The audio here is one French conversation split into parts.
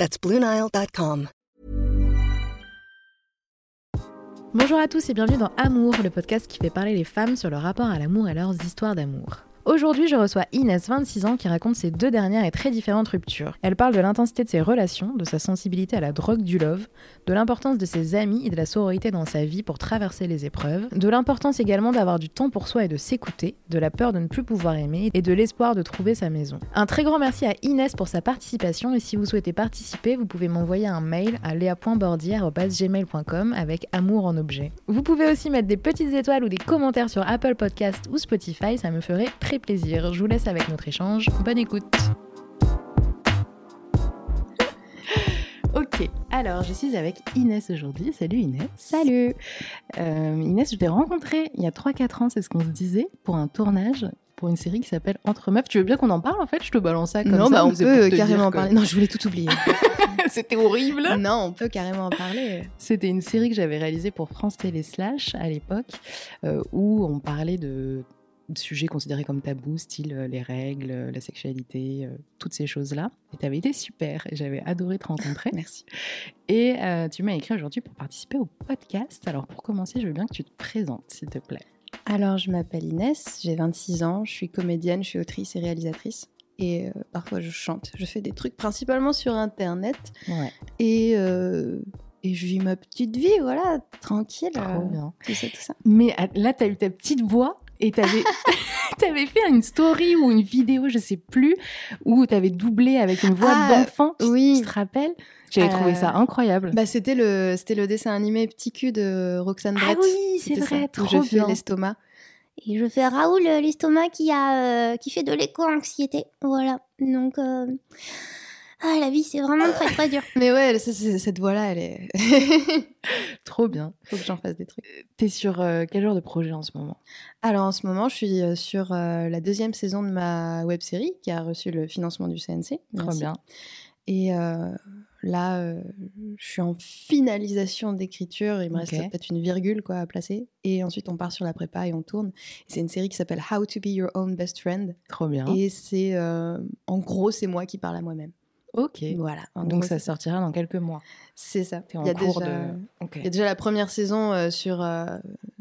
That's. Bonjour à tous et bienvenue dans Amour, le podcast qui fait parler les femmes sur leur rapport à l'amour et leurs histoires d'amour. Aujourd'hui, je reçois Inès, 26 ans, qui raconte ses deux dernières et très différentes ruptures. Elle parle de l'intensité de ses relations, de sa sensibilité à la drogue du love, de l'importance de ses amis et de la sororité dans sa vie pour traverser les épreuves, de l'importance également d'avoir du temps pour soi et de s'écouter, de la peur de ne plus pouvoir aimer et de l'espoir de trouver sa maison. Un très grand merci à Inès pour sa participation et si vous souhaitez participer, vous pouvez m'envoyer un mail à lea.bordier.gmail.com avec amour en objet. Vous pouvez aussi mettre des petites étoiles ou des commentaires sur Apple Podcast ou Spotify, ça me ferait très plaisir. Je vous laisse avec notre échange. Bonne écoute. Ok, alors je suis avec Inès aujourd'hui. Salut Inès. Salut. Euh, Inès, je t'ai rencontrée il y a 3-4 ans, c'est ce qu'on se disait, pour un tournage pour une série qui s'appelle Entre Meufs. Tu veux bien qu'on en parle en fait? Je te balance ça comme non, ça. bah, on peut carrément en que- parler. Non, je voulais tout oublier. C'était horrible. non, on peut carrément en parler. C'était une série que j'avais réalisée pour France Télé Slash à l'époque, euh, où on parlait de sujets considérés comme tabous, style euh, les règles, euh, la sexualité, euh, toutes ces choses-là. Et tu avais été super, j'avais adoré te rencontrer. Merci. Et euh, tu m'as écrit aujourd'hui pour participer au podcast. Alors pour commencer, je veux bien que tu te présentes, s'il te plaît. Alors, je m'appelle Inès, j'ai 26 ans, je suis comédienne, je suis autrice et réalisatrice. Et euh, parfois, je chante. Je fais des trucs principalement sur Internet. Ouais, Et, euh, et je vis ma petite vie, voilà, tranquille. trop bien. tout ça, tout ça. Mais à- là, tu as eu ta petite voix et tu avais, fait une story ou une vidéo, je sais plus, où tu avais doublé avec une voix Ah, d'enfant. Oui. Tu te rappelles? J'avais trouvé Euh, ça incroyable. Bah, c'était le, c'était le dessin animé Petit cul de Roxane ah Brett. oui, c'est ça, vrai, où trop je fais l'estomac. Et je fais Raoul euh, l'estomac qui a euh, qui fait de l'éco-anxiété. Voilà. Donc euh, ah la vie c'est vraiment très très dur. Mais ouais, ça, cette voix-là, elle est. Trop bien. Faut que j'en fasse des trucs. T'es sur euh, quel genre de projet en ce moment? Alors en ce moment, je suis euh, sur euh, la deuxième saison de ma web série qui a reçu le financement du CNC. Trop bien. Et euh, là, euh, je suis en finalisation d'écriture. Il me reste peut-être une virgule quoi à placer. Et ensuite, on part sur la prépa et on tourne. C'est une série qui s'appelle How to Be Your Own Best Friend. Trop bien. Et c'est, euh, en gros, c'est moi qui parle à moi-même. Ok. Voilà. Donc gros, ça sortira dans quelques mois. C'est ça. Il y a cours déjà- de. Ok. Il y a déjà la première saison euh, sur, euh,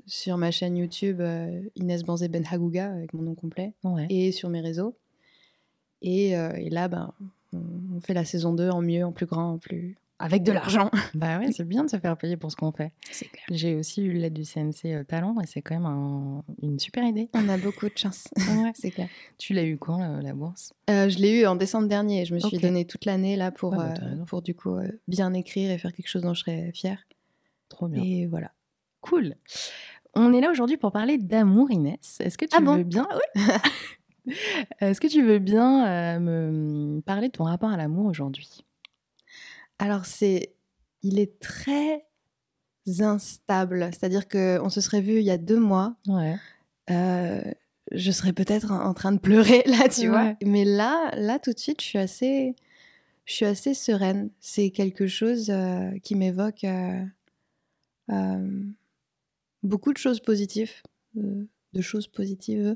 sur ma chaîne YouTube euh, Inès Banzé Ben Hagouga avec mon nom complet Ouais. et sur mes réseaux. Et, et là, ben, on on fait la saison 2 en mieux, en plus grand, en plus. Avec de l'argent. Bah ouais, c'est bien de se faire payer pour ce qu'on fait. C'est clair. J'ai aussi eu l'aide du CNC euh, Talent et c'est quand même un- une super idée. On a beaucoup de chance. Ouais. C'est clair. Tu l'as eu quand la, la bourse? Euh, je l'ai eu en décembre dernier. Je me suis Ok. donné toute l'année là pour, Ouais, bah, euh, raison. pour du coup euh, bien écrire et faire quelque chose dont je serais fière. Trop bien. Et voilà. Cool. On est là aujourd'hui pour parler d'amour, Inès. Est-ce que tu Ah bon veux bien Ouais. Est-ce que tu veux bien euh, me parler de ton rapport à l'amour aujourd'hui? Alors c'est, il est très instable. C'est-à-dire que on se serait vu il y a deux mois. Ouais. euh, je serais peut-être en train de pleurer là, tu vois. Mais là, là tout de suite, je suis assez, je suis assez sereine. C'est quelque chose euh, qui m'évoque euh, beaucoup de choses positives, de choses positives.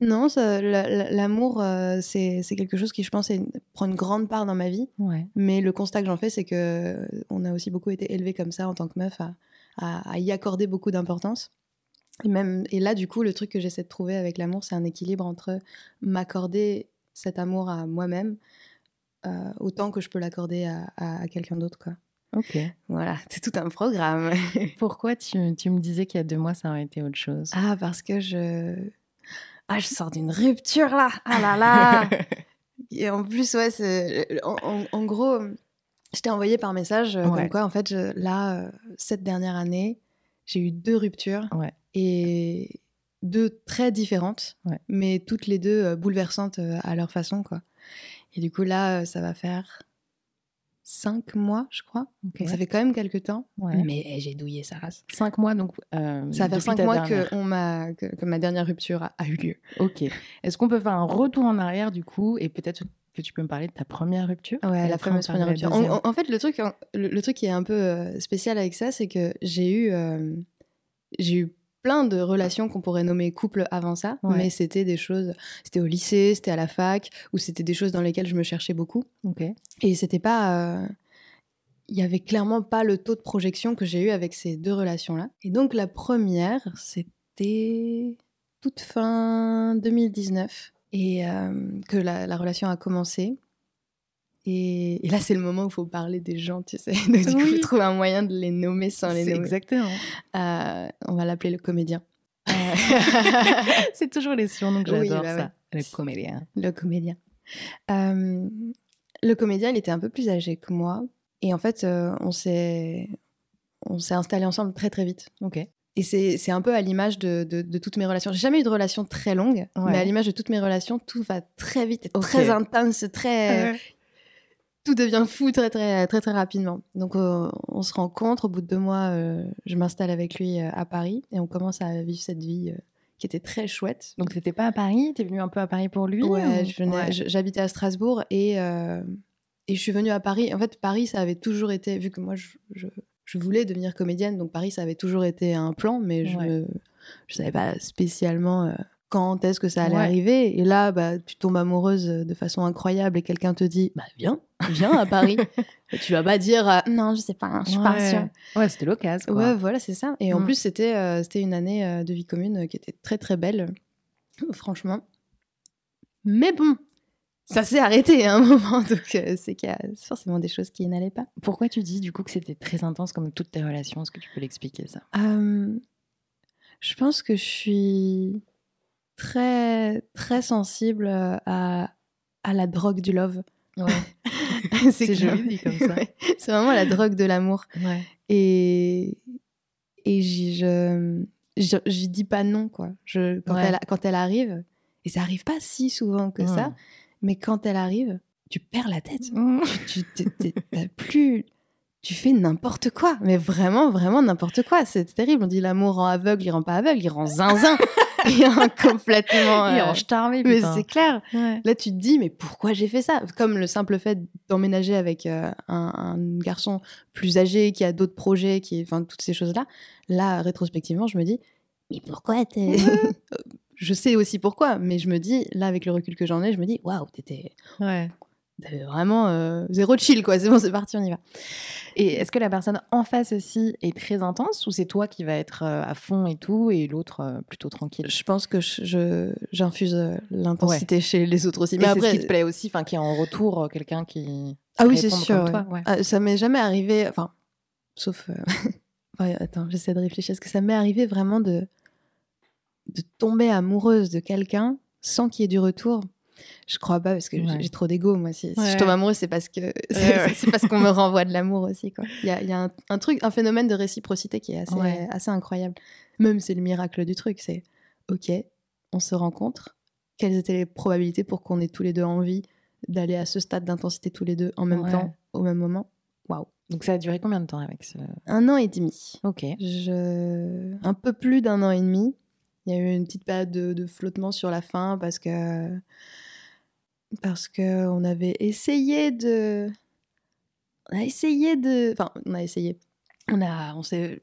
Non, l'amour, euh, c'est quelque chose qui, je pense, est une- prend une grande part dans ma vie. Ouais. Mais le constat que j'en fais, c'est que euh, on a aussi beaucoup été élevé comme ça en tant que meuf à, à- à y accorder beaucoup d'importance. Et même et là, du coup, le truc que j'essaie de trouver avec l'amour, c'est un équilibre entre m'accorder cet amour à moi-même euh, autant que je peux l'accorder à, à- à quelqu'un d'autre, quoi. Ok. Voilà, c'est tout un programme. Pourquoi tu, tu me disais qu'il y a deux mois, ça aurait été autre chose? Ah, parce que je ah, je sors d'une rupture là. Ah là là. Et en plus, ouais, c'est en, en- en gros, je t'ai envoyé par message euh, Ouais. comme quoi, en fait, je- là, euh, cette dernière année, j'ai eu deux ruptures Ouais. et deux très différentes, Ouais. mais toutes les deux euh, bouleversantes à leur façon, quoi. Et du coup, là, ça va faire cinq mois, je crois. Donc ça fait quand même quelques temps. Ouais. Mais eh, j'ai douillé sa race. Cinq mois, donc. euh, Ça fait depuis cinq ta mois dernière. que, on m'a, que, que ma dernière rupture a, a eu lieu. Ok. Est-ce qu'on peut faire un retour en arrière du coup et peut-être que tu peux me parler de ta première rupture? Ouais, la fameuse première rupture. En, deuxième? en- en fait, le truc, le truc qui est un peu euh, spécial avec ça, c'est que j'ai eu, euh, j'ai eu plein de relations qu'on pourrait nommer couple avant ça, Ouais. mais c'était des choses, c'était au lycée, c'était à la fac, ou c'était des choses dans lesquelles je me cherchais beaucoup. Et c'était pas. euh, Il y avait clairement pas le taux de projection que j'ai eu avec ces deux relations-là. Et donc, la première, c'était toute fin 2019. Et euh, que la, la relation a commencé. Et, et là, c'est le moment où il faut parler des gens, tu sais. Donc, du coup, il Oui. faut trouver un moyen de les nommer sans les nommer. exactement. Euh, on va l'appeler le comédien. c'est toujours les surnoms que Oui, j'adore bah ça. Le comédien. Le comédien. Euh, le comédien, il était un peu plus âgé que moi. Et en fait, euh, on s'est on s'est installés ensemble très très vite. Ok. Et c'est un peu à l'image de, de- de toutes mes relations. J'ai jamais eu de relation très longue, Ouais. mais à l'image de toutes mes relations, tout va très vite, et Ok. très intense, très... Tout devient fou très très très très rapidement. Donc euh, on se rencontre, au bout de deux mois, euh, je m'installe avec lui euh, à Paris et on commence à vivre cette vie qui était très chouette. Donc t'étais pas à Paris, t'es venu un peu à Paris pour lui Ouais, ou- j'habitais à Strasbourg et, et je suis venue à Paris. En fait, Paris, ça avait toujours été, vu que moi, je, je, je voulais devenir comédienne, donc Paris, ça avait toujours été un plan, mais je Ouais. ne je savais pas spécialement quand est-ce que ça allait Ouais. arriver? Et là, bah, tu tombes amoureuse de façon incroyable et quelqu'un te dit, bah viens, viens à Paris. Et tu vas pas dire, euh, non, je sais pas, je suis pas Ouais. sûre. Ouais, c'était l'occasion. Ouais, voilà, c'est ça. Et en Mm. plus, c'était euh, c'était une année euh, de vie commune euh, qui était très très belle, euh, franchement. Mais bon, ça s'est arrêté à un moment, donc euh, c'est qu'il y a forcément des choses qui n'allaient pas. Pourquoi tu dis du coup que c'était très intense comme toutes tes relations? Est-ce que tu peux l'expliquer ça? Euh, je pense que je suis très très sensible euh, à, à la drogue du love. Ouais. C'est joli dit comme ça. Ouais. c'est vraiment la drogue de l'amour. ouais. et et j'y je je- dis pas non quoi je quand elle quand elle arrive et ça arrive pas si souvent que ça Mm. mais quand elle arrive tu perds la tête Mm. tu t'as plus tu fais n'importe quoi mais vraiment vraiment n'importe quoi c'est terrible on dit l'amour rend aveugle il rend pas aveugle il rend zinzin il rend complètement Il euh, tarmé, mais c'est clair Ouais. Là, tu te dis, mais pourquoi j'ai fait ça? Comme le simple fait d'emménager avec euh, un, un garçon plus âgé qui a d'autres projets, qui, enfin, toutes ces choses-là. Là, rétrospectivement, je me dis, mais pourquoi t'es. je sais aussi pourquoi, mais je me dis, là, avec le recul que j'en ai, je me dis, waouh, t'étais. Ouais. T'avais vraiment euh, zéro chill, quoi. C'est bon, c'est parti, on y va. Et est-ce que la personne en face aussi est très intense ou c'est toi qui va être euh, à fond et tout et l'autre euh, plutôt tranquille? Je pense que j'infuse l'intensité chez les autres aussi. Mais c'est ce après, qui te plaît aussi, enfin, qui est en retour quelqu'un qui. Ah oui, c'est sûr. toi, ouais. Ah, ça m'est jamais arrivé, enfin, sauf. ouais, attends, j'essaie de réfléchir. Est-ce que ça m'est arrivé vraiment de, de tomber amoureuse de quelqu'un sans qu'il y ait du retour? Je crois pas, parce que j'ai- Ouais. j'ai trop d'ego, moi. Si, je tombe amoureuse, c'est parce que c'est parce qu'on me renvoie de l'amour aussi. quoi. Il y a, il y a un, un truc, un phénomène de réciprocité qui est assez, incroyable. Même c'est le miracle du truc. C'est OK, on se rencontre. Quelles étaient les probabilités pour qu'on ait tous les deux envie d'aller à ce stade d'intensité tous les deux en même temps, au même moment? Waouh. Donc ça a duré combien de temps avec ce. Un an et demi. Ok. Je... Un peu plus d'un an et demi. Il y a eu une petite période de, de flottement sur la fin parce que parce que on avait essayé de on a essayé de enfin on a essayé on a on s'est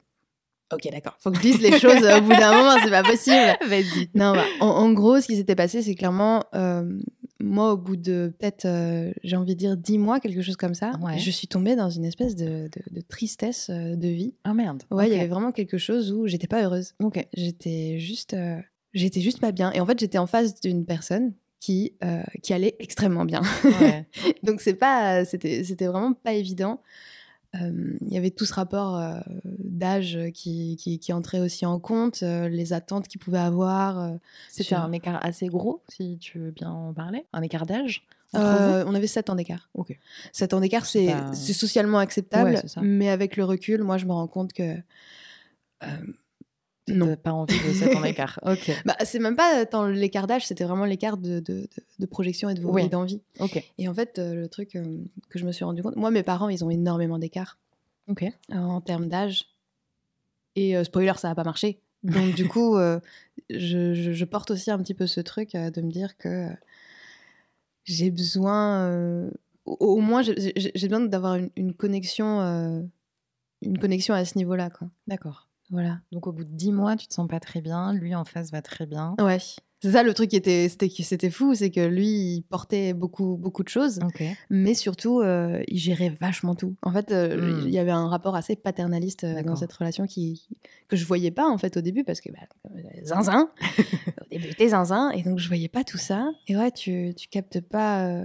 ok d'accord faut que je dise les choses au bout d'un moment c'est pas possible Vas-y. non bah, en, en gros ce qui s'était passé c'est clairement euh, moi au bout de peut-être euh, j'ai envie de dire dix mois quelque chose comme ça Ouais. je suis tombée dans une espèce de, de- de tristesse euh, de vie Ah merde. Ouais, il y avait vraiment quelque chose où j'étais pas heureuse. Ok. J'étais juste, euh, j'étais juste pas bien. Et en fait, j'étais en face d'une personne qui euh, qui allait extrêmement bien. Ouais. Donc c'est pas, c'était c'était vraiment pas évident. Euh, Il y avait tout ce rapport euh, d'âge qui, qui, qui entrait aussi en compte, les attentes qu'il pouvait avoir. C'était Sur- un écart assez gros, si tu veux bien en parler. Un écart d'âge on avait 7 ans d'écart. Ok. 7 ans d'écart, C'est c'est pas- c'est socialement acceptable, Ouais, c'est ça. mais avec le recul, moi, je me rends compte que Non. Pas envie de 7 ans d'écart. Ok. Bah, c'est même pas tant l'écart d'âge, c'était vraiment l'écart de, de, projection et de Oui. d'envie. Ok. Et en fait, euh, le truc euh, que je me suis rendu compte, moi, mes parents, ils ont énormément d'écart Ok. euh, en termes d'âge. Et euh, spoiler, ça n'a pas marché. Donc, du coup, euh, je, je- je porte aussi un petit peu ce truc euh, de me dire que euh, j'ai besoin, euh, au, au moins, j'ai- besoin d'avoir une, une connexion, euh, une connexion à ce niveau-là, quoi. D'accord. Voilà. Donc au bout de 10 mois, tu te sens pas très bien. Lui en face va très bien. Ouais. C'est ça le truc qui était, c'était, c'était fou, c'est que lui, il portait beaucoup, beaucoup de choses, mais surtout, euh, il gérait vachement tout. En fait, euh, Mm. il y avait un rapport assez paternaliste euh, dans cette relation qui, que je voyais pas en fait au début parce que bah, zinzin, au début t'es zinzin, et donc je voyais pas tout ça. Et ouais, tu, tu captes pas.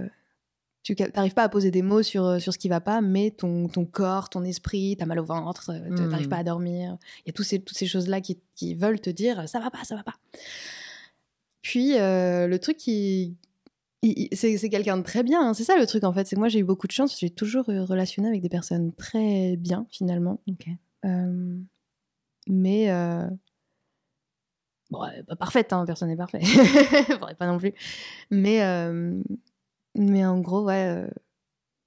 Tu t'arrives pas à poser des mots sur, euh, sur ce qui va pas, mais ton, ton corps, ton esprit, t'as mal au ventre, euh, t- Mm. t'arrives pas à dormir. Il y a tous ces, toutes ces choses-là qui, qui veulent te dire ça va pas, ça va pas. Puis euh, le truc qui. C'est quelqu'un de très bien, hein. c'est ça le truc en fait. C'est moi j'ai eu beaucoup de chance, j'ai toujours relationné avec des personnes très bien finalement. Ok. Euh, mais. euh, Bon, pas parfaite, hein, personne n'est parfait. Faudrait pas non plus. Mais, mais en gros, ouais, euh,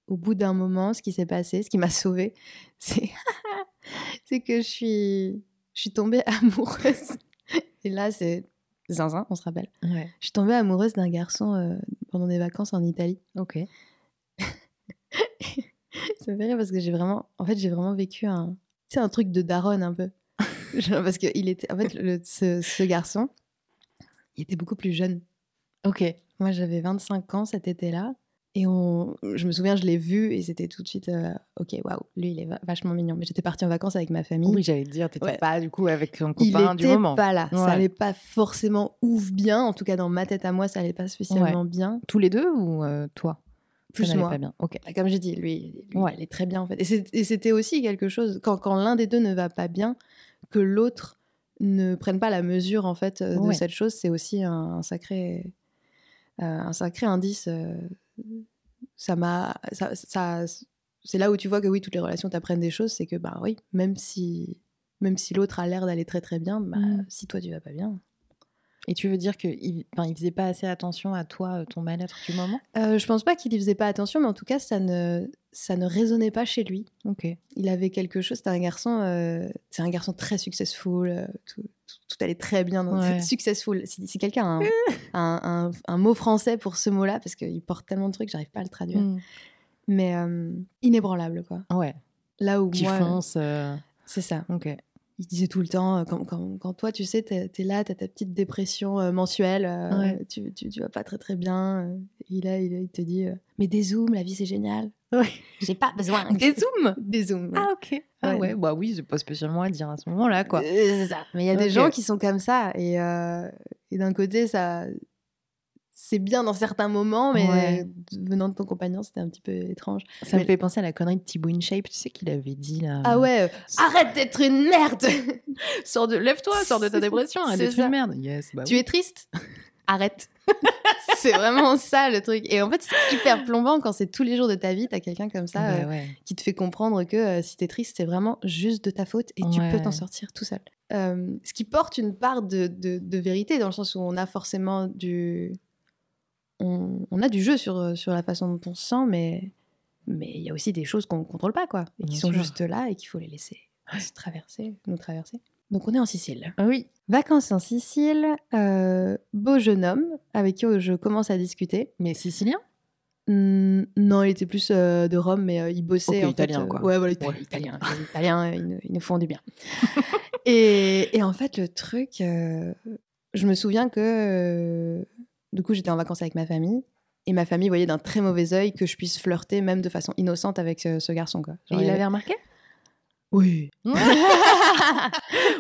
au bout d'un moment, ce qui s'est passé, ce qui m'a sauvée, c'est c'est que je suis, je suis tombée amoureuse. Et là, c'est zinzin, on se rappelle. Ouais. Je suis tombée amoureuse d'un garçon euh, pendant des vacances en Italie. Ok. Ça me fait rire parce que j'ai vraiment, en fait, j'ai vraiment vécu un, c'est un truc de daronne un peu. Genre, parce que il était, en fait, le- ce, ce garçon, il était beaucoup plus jeune. Ok. Moi, j'avais 25 ans cet été-là. Et on, je me souviens, je l'ai vu et c'était tout de suite, euh, ok, waouh, lui, il est va- vachement mignon. Mais j'étais partie en vacances avec ma famille. Oui, j'allais te dire, t'étais Ouais. pas du coup avec ton il copain du était moment. pas là. Ouais. Ça allait pas forcément ouf bien. En tout cas, dans ma tête à moi, ça allait pas spécialement bien. Tous les deux ou euh, toi? Ça Plus n'allait moi. pas bien. Ok. Bah, Comme j'ai dit, lui, lui, Ouais. il est très bien en fait. Et c'était aussi quelque chose, quand, quand l'un des deux ne va pas bien, que l'autre ne prenne pas la mesure en fait euh, de cette chose, c'est aussi un, un sacré, un sacré indice. euh, ça m'a, ça, ça- c'est là où tu vois que oui, toutes les relations t'apprennent des choses, c'est que bah oui, même si, même si l'autre a l'air d'aller très très bien, bah, Mm. si toi tu vas pas bien. Et tu veux dire qu'il il faisait pas assez attention à toi, euh, ton mal-être du moment? Euh, je pense pas qu'il y faisait pas attention, mais en tout cas, ça ne, ça ne résonnait pas chez lui. Ok. il avait quelque chose. C'était un garçon, euh, c'est un garçon très successful. euh, tout, tout- tout allait très bien. Dans, Ouais. Successful. Si, quelqu'un a un, un, un- un mot français pour ce mot-là, parce qu'il porte tellement de trucs, j'arrive pas à le traduire. Mm. Mais inébranlable, quoi. Ouais. Là où Qui moi, fonce. c'est ça. Ok. Il disait tout le temps, euh, quand, quand, quand toi, tu sais, t'es es là, t'as ta petite dépression euh, mensuelle, euh, Ouais. tu, tu, tu vas pas très très bien. euh, il, a, il, te dit, mais des zooms, la vie c'est génial. Ouais. J'ai pas besoin. Des zooms? Des zooms. ouais. Ah ok. Ah Ouais. bah oui, c'est pas spécialement à dire à ce moment-là, quoi. C'est ça. Mais il y a des gens qui sont comme ça. Et, et d'un côté, ça. C'est bien dans certains moments, mais Ouais. venant de ton compagnon, c'était un petit peu étrange. Ça me fait penser à la connerie de Thibaut InShape, tu sais qu'il avait dit là. Ah ouais, euh, arrête d'être une merde Sors de, lève-toi, sors de ta dépression, arrête C'est d'être une merde. Yes, bah Tu oui. es triste? Arrête. c'est vraiment ça le truc. Et en fait, c'est hyper plombant quand c'est tous les jours de ta vie, t'as quelqu'un comme ça Bah euh, qui te fait comprendre que euh, si t'es triste, c'est vraiment juste de ta faute et tu peux t'en sortir tout seul. Euh, ce qui porte une part de, de- de vérité dans le sens où on a forcément du, on, on a du jeu sur, euh, sur la façon dont on se sent, mais mais il y a aussi des choses qu'on ne contrôle pas quoi et qui Bien sont sûr. juste là et qu'il faut les laisser se traverser, nous traverser. Donc on est en Sicile. Ah oui. Vacances en Sicile, euh, beau jeune homme avec qui je commence à discuter. Mais sicilien? Non, il était plus euh, de Rome, mais euh, il bossait. Ok, en italien, euh, quoi. Ouais, voilà, italien. Ouais. italien. Les Italiens, ils, nous- ils nous font du bien. et, et en fait, le truc, euh, je me souviens que euh, du coup, j'étais en vacances avec ma famille. Et ma famille voyait d'un très mauvais œil que je puisse flirter, même de façon innocente, avec ce, ce garçon. Quoi. Et Genre, il y avait remarqué? Oui. non,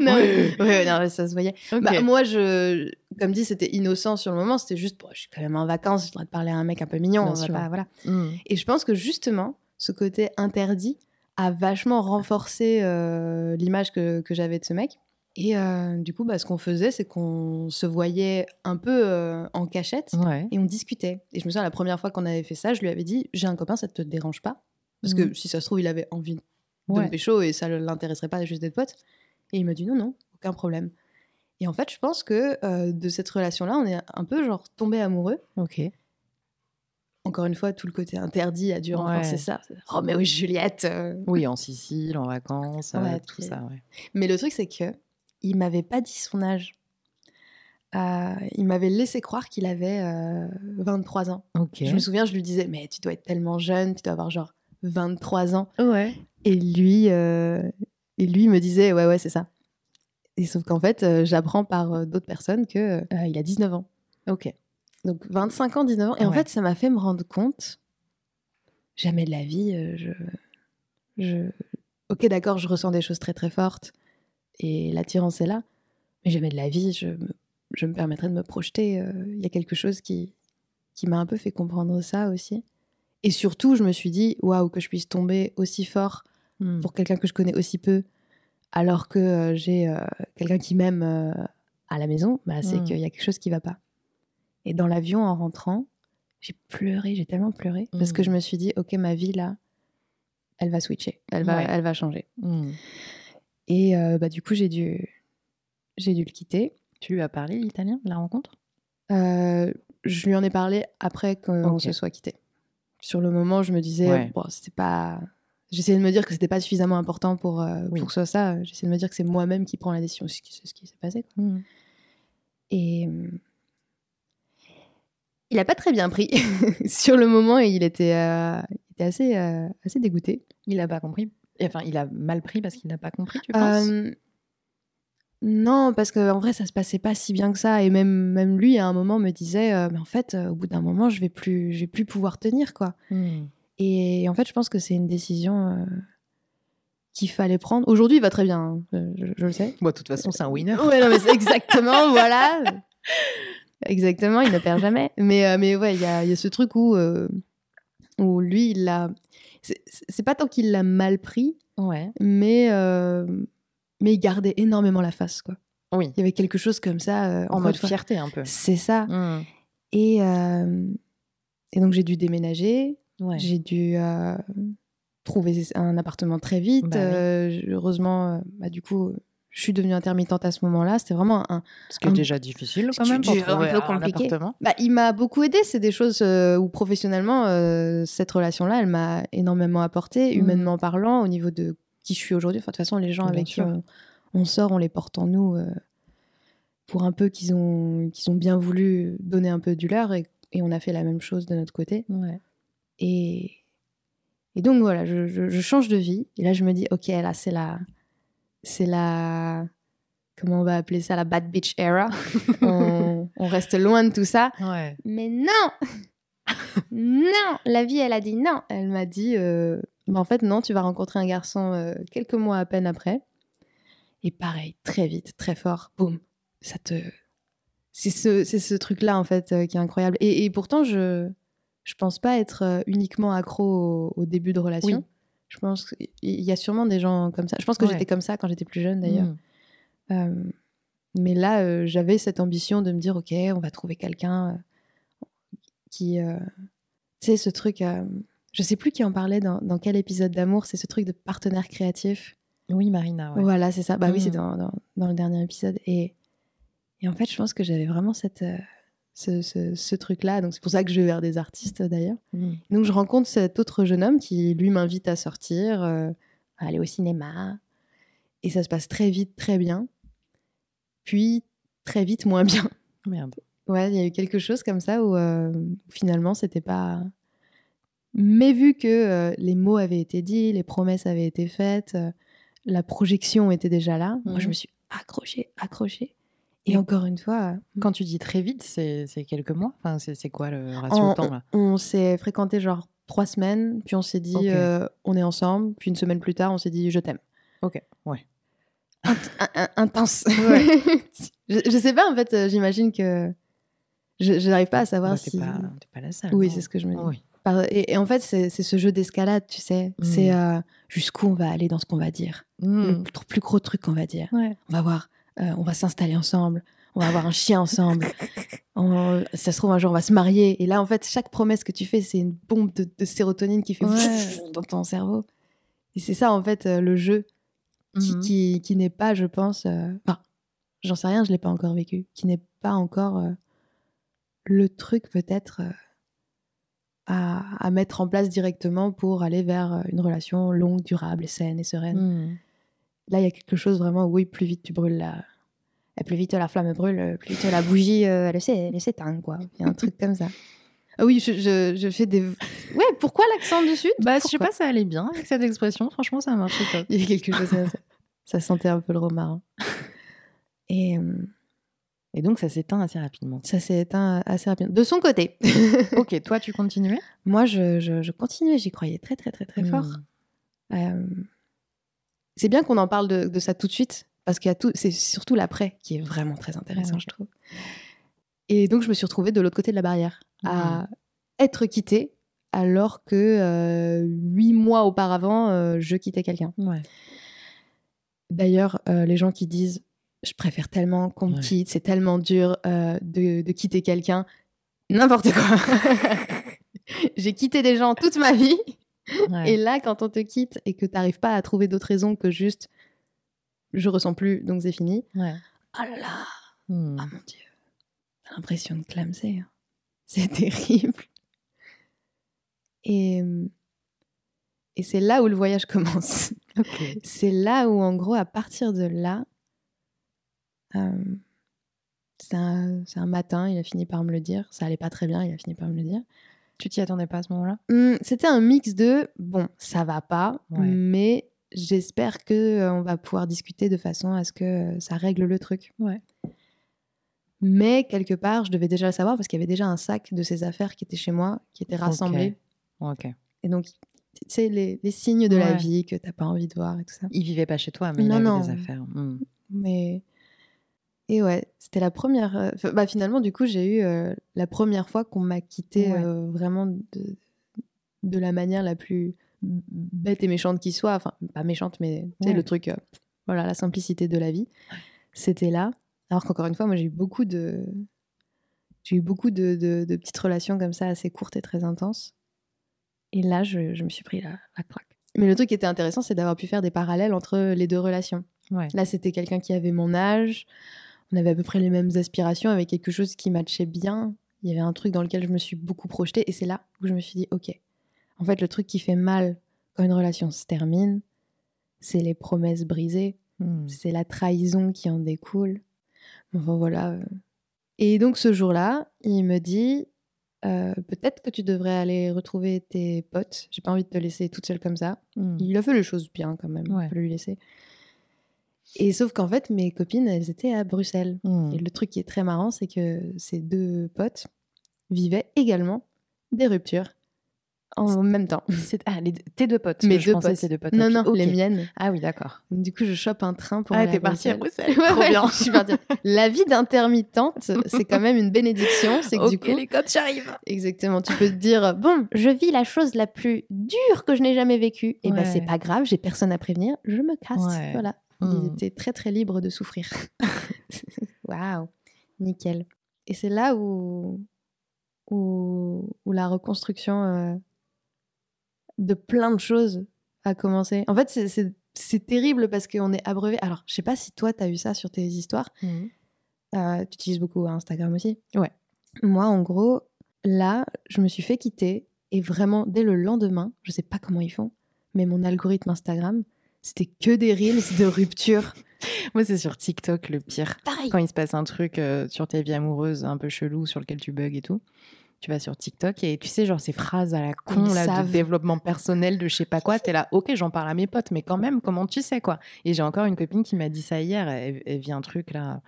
Oui. non, ça se voyait. Bah, moi, je, comme dit, c'était innocent sur le moment. C'était juste, bon, je suis quand même en vacances, je dois te parler à un mec un peu mignon. Bien on va sûr. pas, voilà. Mm. Et je pense que justement, ce côté interdit a vachement renforcé euh, l'image que, que j'avais de ce mec. Et euh, du coup, bah, ce qu'on faisait, c'est qu'on se voyait un peu euh, en cachette Ouais. et on discutait. Et je me souviens, la première fois qu'on avait fait ça, je lui avais dit J'ai un copain, ça te dérange pas? Parce que Mhm. si ça se trouve, il avait envie de Ouais. me pécho et ça ne l'intéresserait pas juste d'être pote. Et il m'a dit Non, non, aucun problème. Et en fait, je pense que euh, de cette relation-là, on est un peu genre tombé amoureux. Ok. Encore une fois, tout le côté interdit a dû renforcer Ouais. ça. Roméo et Juliette. Oui, en Sicile, en vacances, tout ça. Mais le truc, c'est que il m'avait pas dit son âge. Euh, il m'avait laissé croire qu'il avait euh, 23 ans. Ok. Je me souviens, je lui disais, mais tu dois être tellement jeune, tu dois avoir genre 23 ans. Ouais. Et lui, euh, et lui me disait, ouais, ouais, c'est ça. Et sauf qu'en fait, euh, j'apprends par euh, d'autres personnes que euh, il a 19 ans. Ok. Donc 25 ans, 19 ans. Et en fait, ça m'a fait me rendre compte, jamais de la vie, je, je... Ok, d'accord, je ressens des choses très très fortes et l'attirance est là, mais jamais de la vie, je, me- je me permettrais de me projeter. euh, Il y a quelque chose qui, qui m'a un peu fait comprendre ça aussi. Et surtout, je me suis dit, waouh, que je puisse tomber aussi fort Hmm. pour quelqu'un que je connais aussi peu, alors que euh, j'ai euh, quelqu'un qui m'aime à la maison, bah, c'est Mm. qu'il y a quelque chose qui va pas. Et dans l'avion, en rentrant, j'ai pleuré, j'ai tellement pleuré, parce que Mm. je me suis dit, ok, ma vie là, elle va switcher, elle va, Ouais. elle va changer. Et euh, bah, du coup, j'ai dû, j'ai dû le quitter. Tu lui as parlé l'italien de la rencontre? Euh, je lui en ai parlé après qu'on se soit quitté. Sur le moment, je me disais, Ouais. bon, c'était pas. J'essayais de me dire que c'était pas suffisamment important pour, euh, Oui. pour que ce soit ça. J'essayais de me dire que c'est moi-même qui prends la décision. C'est ce qui- s'est passé. quoi. Hmm. Et il a pas très bien pris. Sur le moment, il était, il était assez, assez dégoûté. Il a pas compris? Enfin, il a mal pris parce qu'il n'a pas compris, tu penses? Euh, non, parce qu'en vrai, ça se passait pas si bien que ça. Et même, même lui, à un moment, me disait, euh, mais en fait, euh, au bout d'un moment, je vais plus, je vais plus pouvoir tenir, quoi. Hmm. Et en fait, je pense que c'est une décision euh, qu'il fallait prendre. Aujourd'hui, il va très bien, hein, je, le sais. Bon, de toute façon, c'est un winner. Ouais, non, mais c'est exactement, voilà. Exactement, il ne perd jamais. Mais, euh, mais ouais, il y a, il y a ce truc où, euh, où lui, il l'a. C'est- pas tant qu'il l'a mal pris, Ouais. mais, euh, mais il gardait énormément la face, quoi. Oui. Il y avait quelque chose comme ça. euh, En mode fierté un peu. C'est ça. Hmm. Et, euh, et donc, j'ai dû déménager. Ouais. J'ai dû trouver un appartement très vite. Bah oui. Heureusement, bah, du coup, je suis devenue intermittente à ce moment-là. C'était vraiment un. Ce qui est un- déjà difficile quand même pour un peu un compliqué. appartement. Bah, il m'a beaucoup aidé. C'est des choses euh, où professionnellement, euh, cette relation-là, elle m'a énormément apporté, Mhm. humainement parlant, au niveau de qui je suis aujourd'hui. Enfin, de toute façon, les gens Bien avec sûr. qui on, on sort, on les porte en nous euh, pour un peu qu'ils ont, qu'ils ont bien voulu donner un peu du leur et, et on a fait la même chose de notre côté. Ouais. Et, et donc voilà, je, je- je change de vie. Et là, je me dis, ok, là, c'est la, c'est la, comment on va appeler ça, la bad bitch era. on, on reste loin de tout ça. Ouais. Mais non, non, la vie, elle a dit non. Elle m'a dit, euh, bah, en fait, non, tu vas rencontrer un garçon euh, quelques mois à peine après. Et pareil, très vite, très fort, boum, ça te, c'est ce, c'est ce truc-là en fait euh, qui est incroyable. Et, et pourtant, je, je pense pas être euh, uniquement accro au, au début de relation. Oui. Je pense qu'il y a sûrement des gens comme ça. Je pense que Ouais. j'étais comme ça quand j'étais plus jeune d'ailleurs. Hmm. Euh, mais là, euh, j'avais cette ambition de me dire, ok, on va trouver quelqu'un euh, qui, tu sais, ce truc. je sais plus qui en parlait dans, dans quel épisode d'amour. C'est ce truc de partenaire créatif. Oui, Marina. Ouais. Voilà, c'est ça. Bah oui, c'est Mm. dans, dans, dans le dernier épisode. Et, et en fait, je pense que j'avais vraiment cette, ce, ce, ce truc-là. Donc c'est pour ça que je vais vers des artistes d'ailleurs. Hmm. Donc je rencontre cet autre jeune homme qui lui m'invite à sortir, euh, à aller au cinéma. Et ça se passe très vite, très bien. Puis très vite, moins bien. Merde. Ouais, il y a eu quelque chose comme ça où euh, finalement c'était pas. Mais vu que euh, les mots avaient été dits, les promesses avaient été faites, la projection était déjà là, moi je Mhm. me suis accrochée, accrochée. Et Et- encore une fois, Quand tu dis très vite, c'est c'est quelques mois? Enfin, c'est c'est quoi le ratio de temps là? on s'est fréquenté genre trois semaines, puis on s'est dit euh, on est ensemble, puis une semaine plus tard on s'est dit je t'aime. Ok, ouais. In- in- intense. Ouais. je, je sais pas en fait, euh, j'imagine que je n'arrive pas à savoir Bah, si. T'es pas, t'es pas la seule. Oui, non c'est ce que je me dis. Oui. Par- Et, et en fait, c'est c'est ce jeu d'escalade, tu sais. Mm. C'est euh, jusqu'où on va aller dans ce qu'on va dire. Le Hmm. plus, plus gros truc qu'on va dire. Ouais. On va voir, euh, on va s'installer ensemble, on va avoir un chien ensemble. On- ça se trouve, un jour, on va se marier. Et là, en fait, chaque promesse que tu fais, c'est une bombe de, de sérotonine qui fait Ouais. dans ton cerveau. Et c'est ça, en fait, euh, le jeu qui, Mhm. qui, qui n'est pas, je pense. euh, enfin, j'en sais rien, je l'ai pas encore vécu, qui n'est pas encore le truc peut-être à, à mettre en place directement pour aller vers une relation longue, durable, saine et sereine. Hmm. Là, il y a quelque chose vraiment où oui, plus vite tu brûles la... Et plus vite la flamme brûle, plus vite la bougie, euh, elle s'é- elle s'éteint, quoi. Il y a un truc comme ça. Ah oui, je, je, je fais des... Ouais, pourquoi l'accent du Sud? Bah, je sais Pourquoi? pas, ça allait bien avec cette expression. Franchement, ça marchait top. Il y a quelque chose comme ça. Ça sentait un peu le romarin. Et euh, Et donc, ça s'éteint assez rapidement. ça s'est éteint assez rapidement. De son côté. ok, toi, tu continuais? Moi, je, je, je continuais, j'y croyais très, très, très, très fort. Hmm. Euh, c'est bien qu'on en parle de, de ça tout de suite, parce qu'il tout, c'est surtout l'après qui est vraiment très intéressant, Ouais. je trouve. Et donc, je me suis retrouvée de l'autre côté de la barrière, à être quittée, alors que euh, huit mois auparavant, euh, je quittais quelqu'un. Ouais. D'ailleurs, euh, les gens qui disent je préfère tellement qu'on me Ouais. quitte, c'est tellement dur de, de quitter quelqu'un, n'importe quoi. J'ai quitté des gens toute ma vie. Ouais. Et là, quand on te quitte et que tu n'arrives pas à trouver d'autres raisons que juste je ressens plus, donc c'est fini. Ouais. Oh là là, oh mon dieu, t'as l'impression de clamser. hein. C'est terrible. Et, et c'est là où le voyage commence. C'est là où, en gros, à partir de là, euh, c'est un, un matin, il a fini par me le dire. Ça allait pas très bien, il a fini par me le dire. Tu t'y attendais pas à ce moment-là? Hum, C'était un mix de bon, ça va pas, Ouais. mais j'espère que euh, on va pouvoir discuter de façon à ce que euh, ça règle le truc. Ouais. Mais quelque part, je devais déjà le savoir parce qu'il y avait déjà un sac de ses affaires qui était chez moi, qui était rassemblé. Ok. Et donc, tu sais, les, les signes de la vie que t'as pas envie de voir et tout ça. Il vivait pas chez toi, mais il Non, avait non. des affaires. Hmm. Mais. Et ouais, c'était la première. euh, Bah, finalement, du coup, j'ai eu euh, la première fois qu'on m'a quitté Ouais. euh, vraiment de, de la manière la plus bête et méchante qui soit. Enfin, pas méchante, mais tu sais, Ouais. le truc. euh, voilà, la simplicité de la vie. C'était là. Alors qu'encore une fois, moi, j'ai eu beaucoup de. J'ai eu beaucoup de, de- de petites relations comme ça, assez courtes et très intenses. Et là, je, je me suis pris la, la claque. Mais le truc qui était intéressant, c'est d'avoir pu faire des parallèles entre les deux relations. Ouais. Là, c'était quelqu'un qui avait mon âge. On avait à peu près les mêmes aspirations, avec quelque chose qui matchait bien. Il y avait un truc dans lequel je me suis beaucoup projetée. Et c'est là où je me suis dit, OK, en fait, le truc qui fait mal quand une relation se termine, c'est les promesses brisées, Hmm. c'est la trahison qui en découle. Enfin, voilà. Et donc, ce jour-là, il me dit, euh, peut-être que tu devrais aller retrouver tes potes. J'ai pas envie de te laisser toute seule comme ça. Hmm. Il a fait les choses bien quand même, Ouais. il faut lui laisser. Et sauf qu'en fait, mes copines, elles étaient à Bruxelles. Hmm. Et le truc qui est très marrant, c'est que ces deux potes vivaient également des ruptures en même temps. Ah, les... tes deux potes. Mes deux potes. deux potes. Non, non, les miennes. Ah oui, d'accord. Du coup, je chope un train pour Ah, t'es partie à Bruxelles. Ouais, ouais, bien. je suis partie. La vie d'intermittente, c'est quand même une bénédiction. C'est que du coup, les cops, j'arrive. exactement, tu peux te dire, bon, je vis la chose la plus dure que je n'ai jamais vécue. Et ben, Ouais. c'est pas grave, j'ai personne à prévenir, je me casse. Voilà. Hmm. Il était très très libre de souffrir. Waouh, nickel. Et c'est là où, où, où la reconstruction euh, de plein de choses a commencé. En fait, c'est- terrible parce qu'on est abreuvé. Alors, je sais pas si toi, tu as eu ça sur tes histoires. Hmm. Euh, tu utilises beaucoup Instagram aussi Ouais. Moi, en gros, là, je me suis fait quitter et vraiment, dès le lendemain, je sais pas comment ils font, mais mon algorithme Instagram, c'était que des reels de rupture. Moi, c'est sur TikTok le pire. Pareil. Quand il se passe un truc euh, sur ta vie amoureuse un peu chelou sur lequel tu bugs et tout, tu vas sur TikTok et tu sais, genre ces phrases à la con Ils là, savent. de développement personnel, de je sais pas quoi, t'es là, ok, j'en parle à mes potes, mais quand même, comment tu sais quoi? Et j'ai encore une copine qui m'a dit ça hier, elle, elle vit un truc là.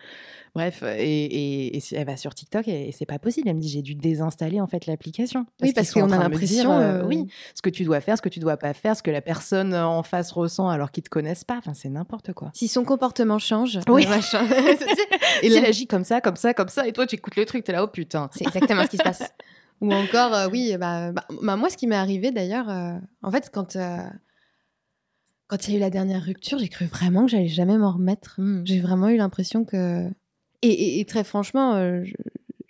Bref, et, et- et elle va sur TikTok et, et c'est pas possible. Elle me dit, j'ai dû désinstaller en fait l'application. Oui, parce qu'on a l'impression, euh, oui, ce que tu dois faire, ce que tu dois pas faire, ce que la personne en face ressent alors qu'ils te connaissent pas. Enfin, c'est n'importe quoi. Si son comportement change, Oui. machin. Et elle agit comme ça, comme ça, comme ça, et toi, tu écoutes le truc, t'es là, oh putain. C'est exactement ce qui se passe. Ou encore, euh, oui, bah, bah, bah, moi, ce qui m'est arrivé d'ailleurs, euh, en fait, quand euh, quand il y a eu la dernière rupture, j'ai cru vraiment que j'allais jamais m'en remettre. Hmm. J'ai vraiment eu l'impression que. Et, et- et très franchement, euh, je,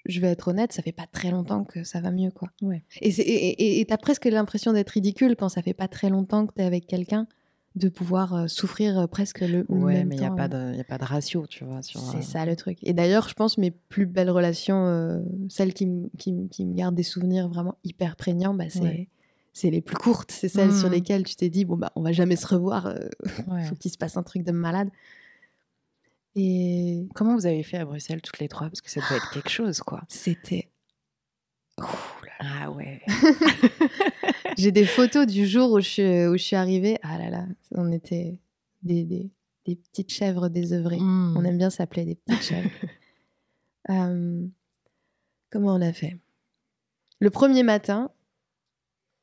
je vais être honnête, ça fait pas très longtemps que ça va mieux, quoi. Ouais. Et t'as presque l'impression d'être ridicule quand ça fait pas très longtemps que t'es avec quelqu'un, de pouvoir euh, souffrir euh, presque le, le Ouais, même mais il n'y a, pas de- y a pas de ratio, tu vois. C'est euh, ça le truc. Et d'ailleurs, je pense mes plus belles relations, euh, celles qui, qui, qui me gardent des souvenirs vraiment hyper prégnants, bah, c'est Ouais. les plus courtes. C'est celles sur Mhm. lesquelles tu t'es dit, bon, bah, on va jamais se revoir. euh, ouais. faut qu'il se passe un truc de malade. Et Comment vous avez fait à Bruxelles toutes les trois? Parce que ça devait être quelque chose, quoi. c'était. Ah ouais. J'ai des photos du jour où je suis, où je suis arrivée. Ah là là, on était des, des, des petites chèvres désœuvrées. Mm. On aime bien s'appeler des petites chèvres. Euh, comment on a fait? Le premier matin,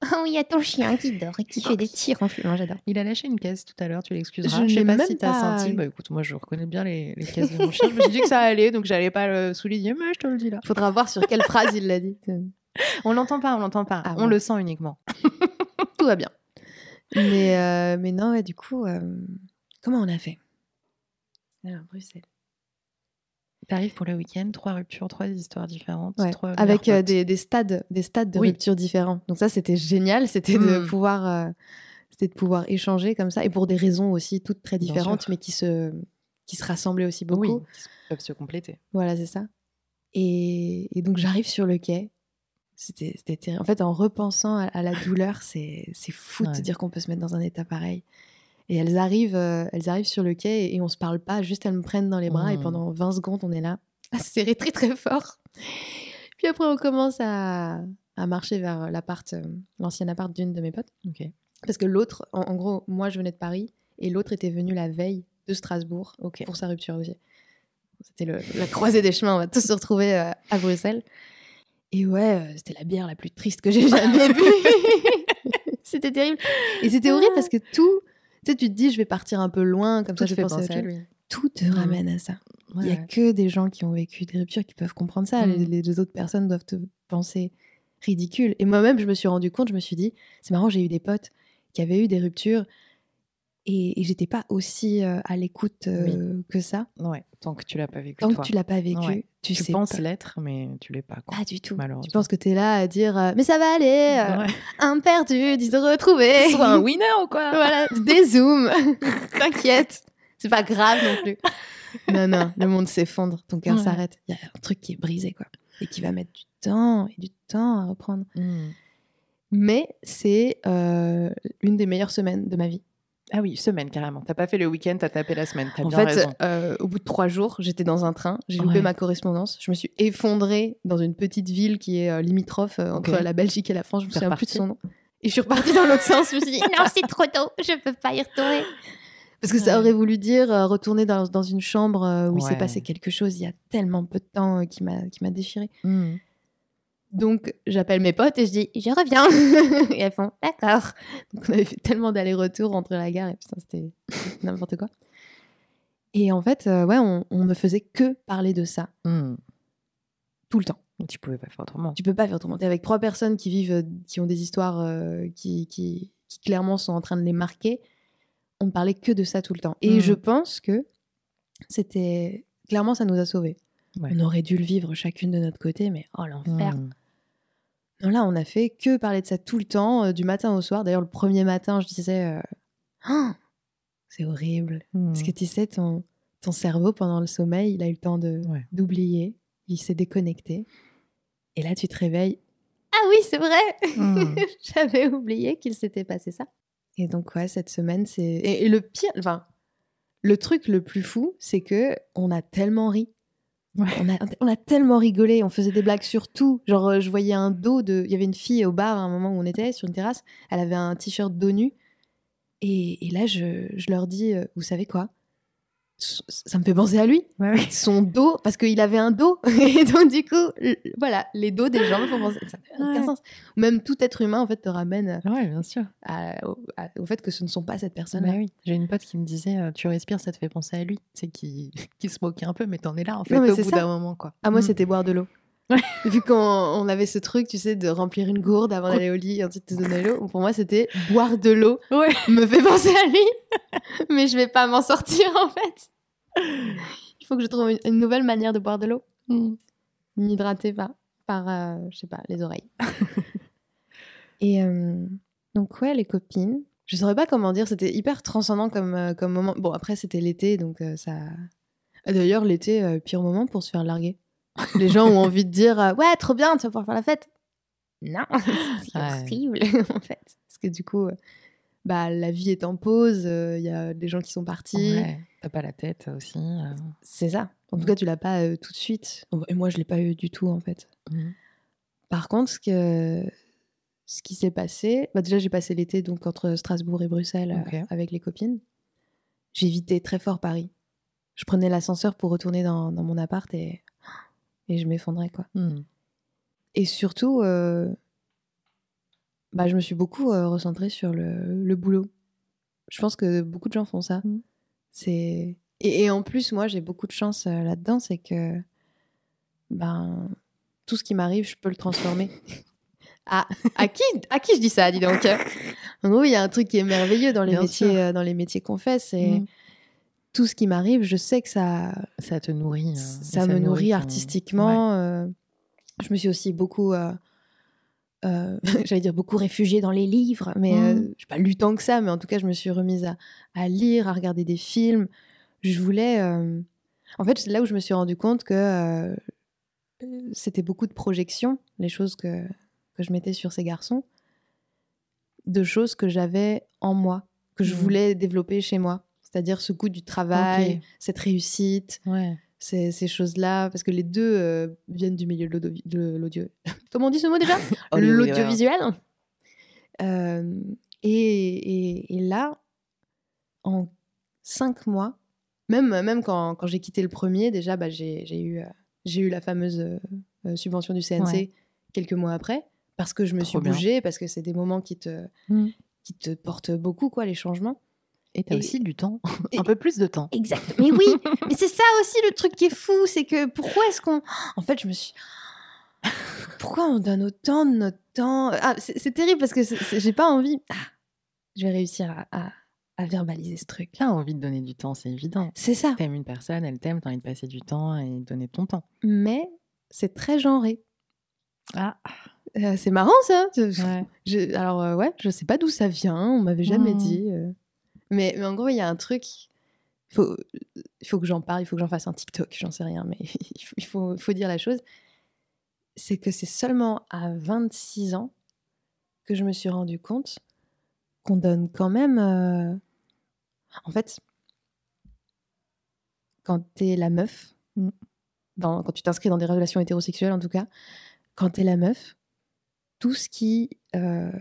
Oh, il y a ton chien qui dort et qui fait des petits ronflements, j'adore. Il a lâché une caisse tout à l'heure, tu l'excuseras. Je Je sais pas si t'as pas- senti. Bah écoute, moi je reconnais bien les, les caisses de mon chien. Je me suis dit que ça allait, donc j'allais pas le souligner, mais je te le dis là. il faudra voir sur quelle phrase il l'a dit. On l'entend pas, on l'entend pas. Ah on le sent uniquement. Tout va bien. Mais, euh, mais non, ouais, du coup, euh, comment on a fait? Alors, Bruxelles. T'arrives pour le week-end, trois ruptures, trois histoires différentes. Ouais, trois avec euh, des, des stades, des stades de Oui. rupture différents. Donc ça, c'était génial. C'était de Mm. pouvoir, euh, c'était de pouvoir échanger comme ça, et pour des raisons aussi toutes très différentes, mais qui se, qui se rassemblaient aussi beaucoup. Oui, qui peuvent se compléter. Voilà, c'est ça. Et, et donc j'arrive sur le quai. C'était c'était terrible. En fait, en repensant à, à la douleur, c'est c'est fou de se dire qu'on peut se mettre dans un état pareil. Et elles arrivent, euh, elles arrivent sur le quai et, et on se parle pas, juste elles me prennent dans les bras et Mhm. pendant 20 secondes, on est là, à se serrer très très fort. Puis après, on commence à, à marcher vers l'appart, euh, l'ancien appart d'une de mes potes. Ok. Parce que l'autre, en, en gros, moi je venais de Paris et l'autre était venu la veille de Strasbourg Ok. pour sa rupture aussi. C'était la croisée des chemins, on va tous se retrouver euh, à Bruxelles. Et ouais, c'était la bière la plus triste que j'ai jamais bu. c'était terrible. Et c'était horrible parce que tout, tu sais, tu te dis, je vais partir un peu loin, comme Tout ça je à penser autre à chose. lui. Tout te ramène à ça. Il y a Ouais. que des gens qui ont vécu des ruptures qui peuvent comprendre ça. Mm. Les, les deux autres personnes doivent te penser ridicule. Et moi-même, je me suis rendu compte, je me suis dit, c'est marrant, j'ai eu des potes qui avaient eu des ruptures et, et j'étais pas aussi euh, à l'écoute euh, que ça. Ouais, tant que tu l'as pas vécu Tant toi. que tu l'as pas vécu, Ouais. tu, Tu sais penses l'être, mais tu l'es pas. Quoi. Pas du tout. Tu penses que tu es là à dire euh, mais ça va aller, Ouais. un perdu, dix de retrouver. Sois un winner ou quoi? Voilà, des zooms. T'inquiète, c'est pas grave non plus. non, non, le monde s'effondre, ton cœur s'arrête. Il y a un truc qui est brisé, quoi. Et qui va mettre du temps et du temps à reprendre. Mm. Mais c'est une des meilleures semaines de ma vie. Ah oui, semaine carrément. T'as pas fait le week-end, t'as tapé la semaine. En bien fait, raison. euh, au bout de trois jours, j'étais dans un train, j'ai loupé Ouais. ma correspondance, je me suis effondrée dans une petite ville qui est euh, limitrophe euh, entre la Belgique et la France, je me souviens plus de son nom. Et je suis repartie dans l'autre sens, je me suis dit, Non, c'est trop tôt, je peux pas y retourner. Parce que ça aurait voulu dire retourner dans, dans une chambre où il s'est passé quelque chose il y a tellement peu de temps qui m'a qui m'a déchiré. Mm. Donc j'appelle mes potes et je dis je reviens. et elles font d'accord. Donc on avait fait tellement d'allers-retours entre la gare et putain c'était n'importe quoi. Et en fait euh, ouais on, on ne faisait que parler de ça Mm. tout le temps. Tu pouvais pas faire autrement. Tu peux pas faire autrement. T'es avec trois personnes qui vivent, euh, qui ont des histoires euh, qui, qui, qui clairement sont en train de les marquer. On ne parlait que de ça tout le temps. Et Mhm. je pense que c'était clairement ça nous a sauvés. Ouais. On aurait dû le vivre chacune de notre côté, mais oh l'enfer. Mm. Là, on a fait que parler de ça tout le temps, euh, du matin au soir. D'ailleurs, le premier matin, je disais, euh, Ah, c'est horrible. Mm. Parce que tu sais, ton, ton cerveau, pendant le sommeil, il a eu le temps Ouais. d'oublier. Il s'est déconnecté. Et là, tu te réveilles. Ah oui, c'est vrai. Mm. J'avais oublié qu'il s'était passé ça. Et donc, ouais, cette semaine, c'est. Et, et le pire, enfin, le truc le plus fou, c'est que on a tellement ri. On, a, tellement rigolé, on faisait des blagues sur tout. Genre, euh, je voyais un dos de. Il y avait une fille au bar à un moment où on était, sur une terrasse. Elle avait un t-shirt dos nu. Et, là, je, leur dis, euh, vous savez quoi? Ça me fait penser à lui Ouais, oui. son dos, parce qu'il avait un dos. Et donc, du coup, voilà, les dos des gens me font penser. Ça n'a aucun sens. Même tout être humain, en fait, te ramène Ouais, bien sûr. à- au, à- au fait que ce ne sont pas cette personne. Bah oui. J'ai une pote qui me disait euh, Tu respires, ça te fait penser à lui. C'est qui, qui se moquait un peu, mais t'en es là en fait Non, au c'est bout d'un moment. quoi. Ah, moi, Mm. c'était boire de l'eau. Vu qu'on on avait ce truc, tu sais, de remplir une gourde avant d'aller au lit et ensuite te donner l'eau. Pour moi, c'était boire de l'eau Ouais. me fait penser à lui. Mais je vais pas m'en sortir, en fait. Il faut que je trouve une, une nouvelle manière de boire de l'eau. Mm. m'hydrater par, par euh, je sais pas, les oreilles. et euh, donc, ouais, les copines. je saurais pas comment dire, c'était hyper transcendant comme, euh, comme moment. Bon, après, c'était l'été, donc ça. D'ailleurs, l'été, pire moment pour se faire larguer. Les gens ont envie de dire euh, Ouais, trop bien, tu vas pouvoir faire la fête. Non, c'est horrible, en fait. Parce que du coup, euh, bah, la vie est en pause, euh, il y a des gens qui sont partis. Ouais, t'as pas la tête aussi. C'est ça. En tout Mm. cas, tu l'as pas euh, tout de suite. Et moi, je l'ai pas eu du tout, en fait. Mhm. Par contre, ce, que, ce qui s'est passé, bah déjà j'ai passé l'été donc entre Strasbourg et Bruxelles euh, avec les copines. J'évitais très fort Paris. Je prenais l'ascenseur pour retourner dans, dans mon appart et, et je m'effondrais quoi. Mhm. Et surtout, euh, bah, je me suis beaucoup euh, recentrée sur le, le boulot. Je pense que beaucoup de gens font ça. Mm. C'est et, et en plus, moi, j'ai beaucoup de chance euh, là-dedans, c'est que ben tout ce qui m'arrive, je peux le transformer. à, à qui à qui je dis ça, dis donc? En gros, il y a un truc qui est merveilleux dans les Bien métiers dans les métiers qu'on fait, c'est Mhm. Tout ce qui m'arrive, je sais que ça Ça te nourrit. euh, ça me nourrit artistiquement. euh, je me suis aussi beaucoup, euh, euh, j'allais dire beaucoup réfugiée dans les livres, mais Mhm. euh, je pas lu tant que ça, mais en tout cas, je me suis remise à, à lire, à regarder des films. Je voulais. euh, En fait, c'est là où je me suis rendu compte que c'était beaucoup de projections, les choses que, que je mettais sur ces garçons, de choses que j'avais en moi, que je Mhm. voulais développer chez moi. C'est-à-dire ce goût du travail, cette réussite, Ouais. ces, ces choses-là, parce que les deux euh, viennent du milieu de l'audio-. Comment on dit ce mot déjà? Audiovisuel. L'audiovisuel. Euh, et, et- et là, en cinq mois, même, même quand, quand j'ai quitté le premier, déjà, bah, j'ai eu, euh, eu la fameuse euh, subvention du CNC Ouais. quelques mois après, parce que je me Trop suis bien. bougée, parce que c'est des moments qui te, Mm. qui te portent beaucoup, quoi, les changements. Et t'as aussi du temps. Un peu plus de temps. Exact. Mais oui, mais c'est ça aussi le truc qui est fou, c'est que pourquoi est-ce qu'on... En fait, je me suis... Pourquoi on donne autant de notre temps? Ah, C'est terrible parce que j'ai pas envie... Ah, je vais réussir à, à- à verbaliser ce truc. T'as envie de donner du temps, c'est évident. C'est ça. T'aimes une personne, elle t'aime, t'as envie de passer du temps et de donner ton temps. Mais c'est très genré. Ah, Euh, c'est marrant ça. Je- ouais. je- alors euh, ouais, je sais pas d'où ça vient, on m'avait jamais Mhm. dit. euh. Mais, mais en gros, il y a un truc... Il faut, que j'en parle, il faut que j'en fasse un TikTok, j'en sais rien, mais il faut, dire la chose. C'est que c'est seulement à 26 ans que je me suis rendu compte qu'on donne quand même. euh, En fait, quand t'es la meuf, Mm. dans, quand tu t'inscris dans des relations hétérosexuelles en tout cas, quand t'es la meuf, tout ce qui. euh,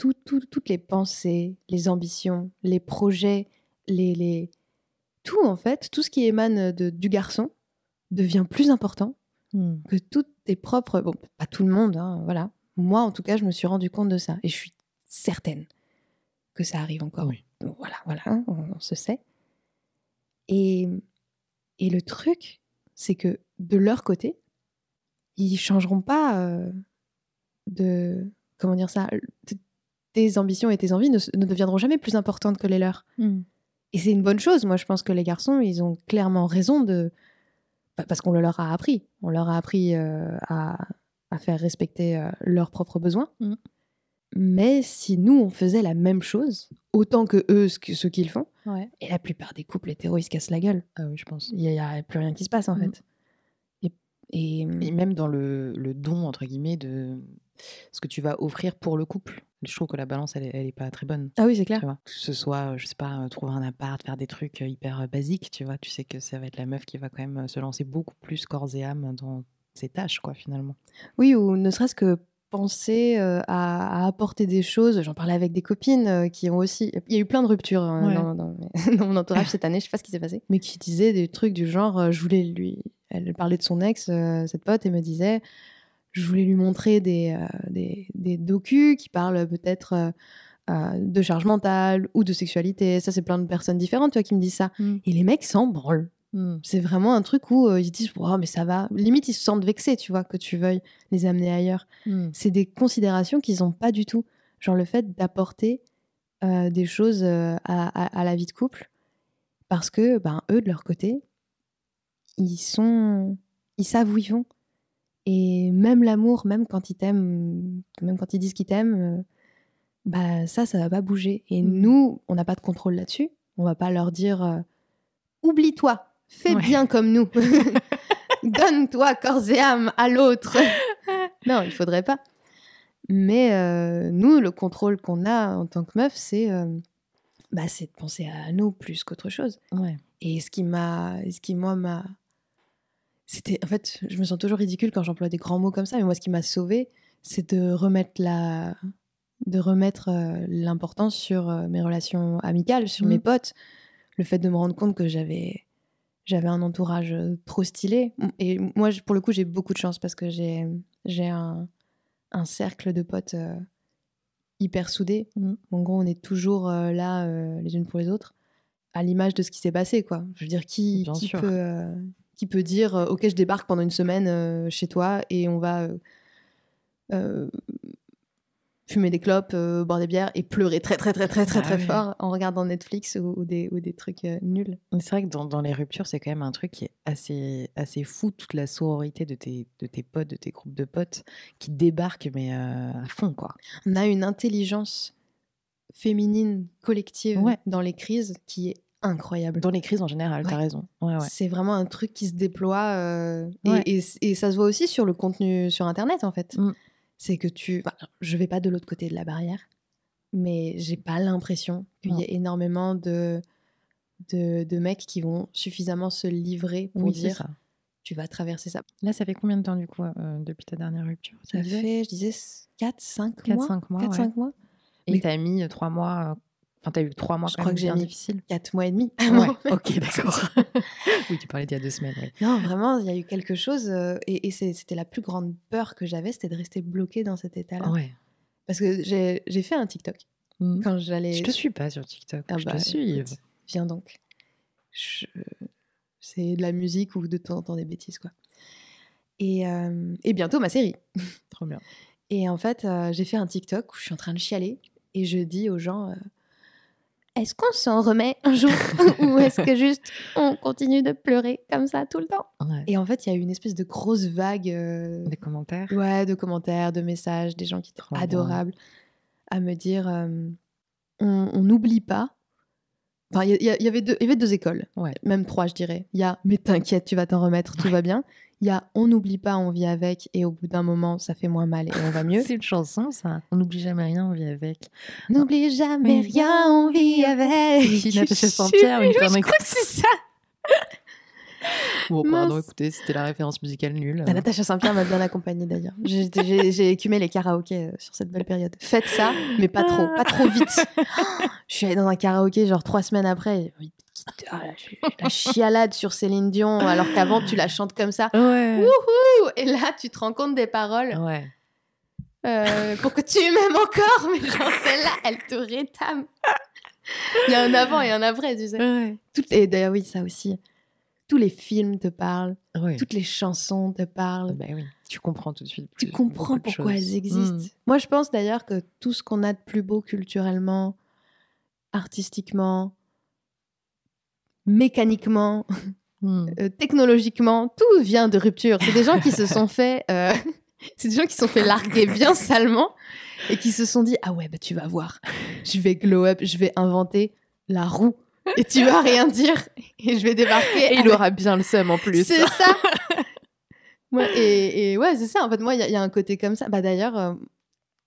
tout- tout- toutes les pensées, les ambitions, les projets, les, les- tout en fait, tout ce qui émane de, du garçon devient plus important Hmm. que toutes tes propres. Bon, pas tout le monde, hein, voilà. Moi, en tout cas, je me suis rendu compte de ça. Et je suis certaine que ça arrive encore. Oui. Donc, Voilà, voilà, hein, on, on se sait. Et, et le truc, c'est que de leur côté, ils changeront pas euh, de. Comment dire ça Tes ambitions et tes envies ne, deviendront jamais plus importantes que les leurs. Hmm. Et c'est une bonne chose. Moi, je pense que les garçons, ils ont clairement raison de. pa- Parce qu'on le leur a appris. On leur a appris euh, à, à faire respecter euh, leurs propres besoins. Mhm. Mais si nous, on faisait la même chose, autant que eux, ce qu'ils font, Ouais. et la plupart des couples hétéros, ils se cassent la gueule. Ah oui, je pense. Il n'y a, plus rien qui se passe, en Mhm. fait. Et, et- Et même dans le, le don, entre guillemets, de ce que tu vas offrir pour le couple. Je trouve que la balance, elle, elle est pas très bonne. Ah oui, c'est Tu clair. vois, que ce soit, euh, je sais pas, euh, trouver un appart, faire des trucs euh, hyper basiques, tu vois, tu sais que ça va être la meuf qui va quand même se lancer beaucoup plus corps et âme dans ses tâches, quoi, finalement. Oui, ou ne serait-ce que penser euh, à, à apporter des choses. J'en parlais avec des copines euh, qui ont aussi. Il y a eu plein de ruptures euh, Ouais. dans, dans- dans mon entourage cette année, je sais pas ce qui s'est passé, mais qui disaient des trucs du genre je voulais lui. Elle parlait de son ex, cette pote, et me disait je voulais lui montrer des, euh, des, des docus qui parlent peut-être. euh, euh, de charge mentale ou de sexualité. Ça, c'est plein de personnes différentes tu vois, qui me disent ça. Mm. Et les mecs s'en branlent. C'est vraiment un truc où euh, ils se disent, oh, mais ça va. Limite, ils se sentent vexés, tu vois, que tu veuilles les amener ailleurs. Mm. C'est des considérations qu'ils n'ont pas du tout. Genre le fait d'apporter euh, des choses euh, à, à- à la vie de couple. Parce que, ben, eux, de leur côté, ils sont. Ils savent où ils vont. Et même l'amour, même quand ils t'aiment, même quand ils disent qu'ils t'aiment, euh, bah ça, ça va pas bouger. Et Mm. nous, on n'a pas de contrôle là-dessus. On va pas leur dire euh, oublie-toi, fais Ouais. bien comme nous, donne-toi corps et âme à l'autre. non, il faudrait pas. Mais euh, nous, le contrôle qu'on a en tant que meuf, c'est euh, bah, c'est de penser à nous plus qu'autre chose. Ouais. Et ce qui m'a, ce qui moi m'a, c'était, en fait, je me sens toujours ridicule quand j'emploie des grands mots comme ça, mais moi, ce qui m'a sauvée, c'est de remettre la, de remettre euh, l'importance sur euh, mes relations amicales, sur Mm. mes potes, le fait de me rendre compte que j'avais, j'avais un entourage euh, trop stylé. Et moi, pour le coup, j'ai beaucoup de chance parce que j'ai, j'ai un, un cercle de potes euh, hyper soudés. Mm. En gros, on est toujours là les unes pour les autres, à l'image de ce qui s'est passé, quoi. Je veux dire, qui, qui peut, qui peut dire, euh, ok, je débarque pendant une semaine euh, chez toi et on va euh, fumer des clopes, boire des bières et pleurer très très très très très Ah très fort en regardant Netflix ou, des, ou des trucs nuls. C'est vrai que dans, les ruptures, c'est quand même un truc qui est assez, assez fou, toute la sororité de tes, de tes potes, de tes groupes de potes, qui débarquent, mais à fond, quoi. On a une intelligence féminine collective dans les crises qui est incroyable. Dans les crises en général, t'as Ouais. raison. Ouais, ouais. C'est vraiment un truc qui se déploie euh, et- Ouais. et, et ça se voit aussi sur le contenu sur Internet en fait. Mm. C'est que tu... enfin, je vais pas de l'autre côté de la barrière, mais j'ai pas l'impression qu'il y ait énormément de, de, de mecs qui vont suffisamment se livrer pour Oui, dire tu vas traverser ça. Là, ça fait combien de temps, du coup, euh, depuis ta dernière rupture tu Ça fait, je disais, 4, 5 Quatre, mois. cinq mois, 4, ouais. 5 mois. Et Mais- t'as mis euh, trois mois... Enfin, t'as eu trois mois Je quand crois même que j'ai mis difficiles. 4 mois et demi. Ouais, ok, d'accord. oui, tu parlais d'il y a deux semaines. Non, vraiment, il y a eu quelque chose. euh, et c'était la plus grande peur que j'avais, c'était de rester bloquée dans cet état-là. Ouais. Parce que j'ai fait un TikTok Mhm. quand j'allais. Je te suis pas sur TikTok. Ah je bah, te suis. écoute, Viens donc. Je- C'est de la musique ou de temps en temps des bêtises, quoi. Et, euh, et bientôt ma série. Trop bien. Et en fait, euh, j'ai fait un TikTok où je suis en train de chialer et je dis aux gens Est-ce qu'on s'en remet un jour Ou est-ce que juste on continue de pleurer comme ça tout le temps? Ouais. Et en fait, il y a eu une espèce de grosse vague euh, Des commentaires? ouais, de commentaires, de messages, des gens qui étaient Trop bien. adorables à me dire euh, on n'oublie pas. Enfin, il y, avait deux, il y avait deux écoles, Ouais. même trois, je dirais. Il y a mais t'inquiète, tu vas t'en remettre, tout va bien. Il y a on n'oublie pas, on vit avec, et au bout d'un moment, ça fait moins mal et on va mieux. C'est une chanson, ça. On n'oublie jamais rien, on vit avec. N'oublie jamais rien, on vit avec. C'est qui, Natacha Je Saint-Pierre, une Je crois que c'est ça. Bon, pardon, Mince. écoutez, c'était la référence musicale nulle. Bah, Natacha Saint-Pierre m'a bien accompagnée d'ailleurs. J'ai- J'ai j'ai écumé les karaokés euh, sur cette belle période. Faites ça, mais pas trop, pas trop vite. Je suis allée dans un karaoké genre trois semaines après. ah, j'ai- la chialade sur Céline Dion, alors qu'avant tu la chantes comme ça. Ouais. Et là, tu te rends compte des paroles. Ouais. Euh, pour que tu m'aimes encore, mais genre celle-là, elle te rétame. Il y a un avant et un après, tu sais. Ouais. Toutes- Et d'ailleurs, oui, ça aussi. Tous les films te parlent, toutes les chansons te parlent. Bah oui, tu comprends tout de suite. tu comprends pourquoi elles existent. Mm. Moi, je pense d'ailleurs que tout ce qu'on a de plus beau culturellement, artistiquement, mécaniquement, Mm. euh, technologiquement, tout vient de rupture. C'est des gens qui se sont fait, euh, c'est des gens qui se sont fait larguer bien salement et qui se sont dit ah ouais bah tu vas voir, je vais glow up, je vais inventer la roue et tu vas rien dire et je vais débarquer. Et il aura bien le seum en plus. c'est ça. Ouais, et, et ouais, c'est ça. En fait, moi, il y, y a un côté comme ça. Bah, D'ailleurs,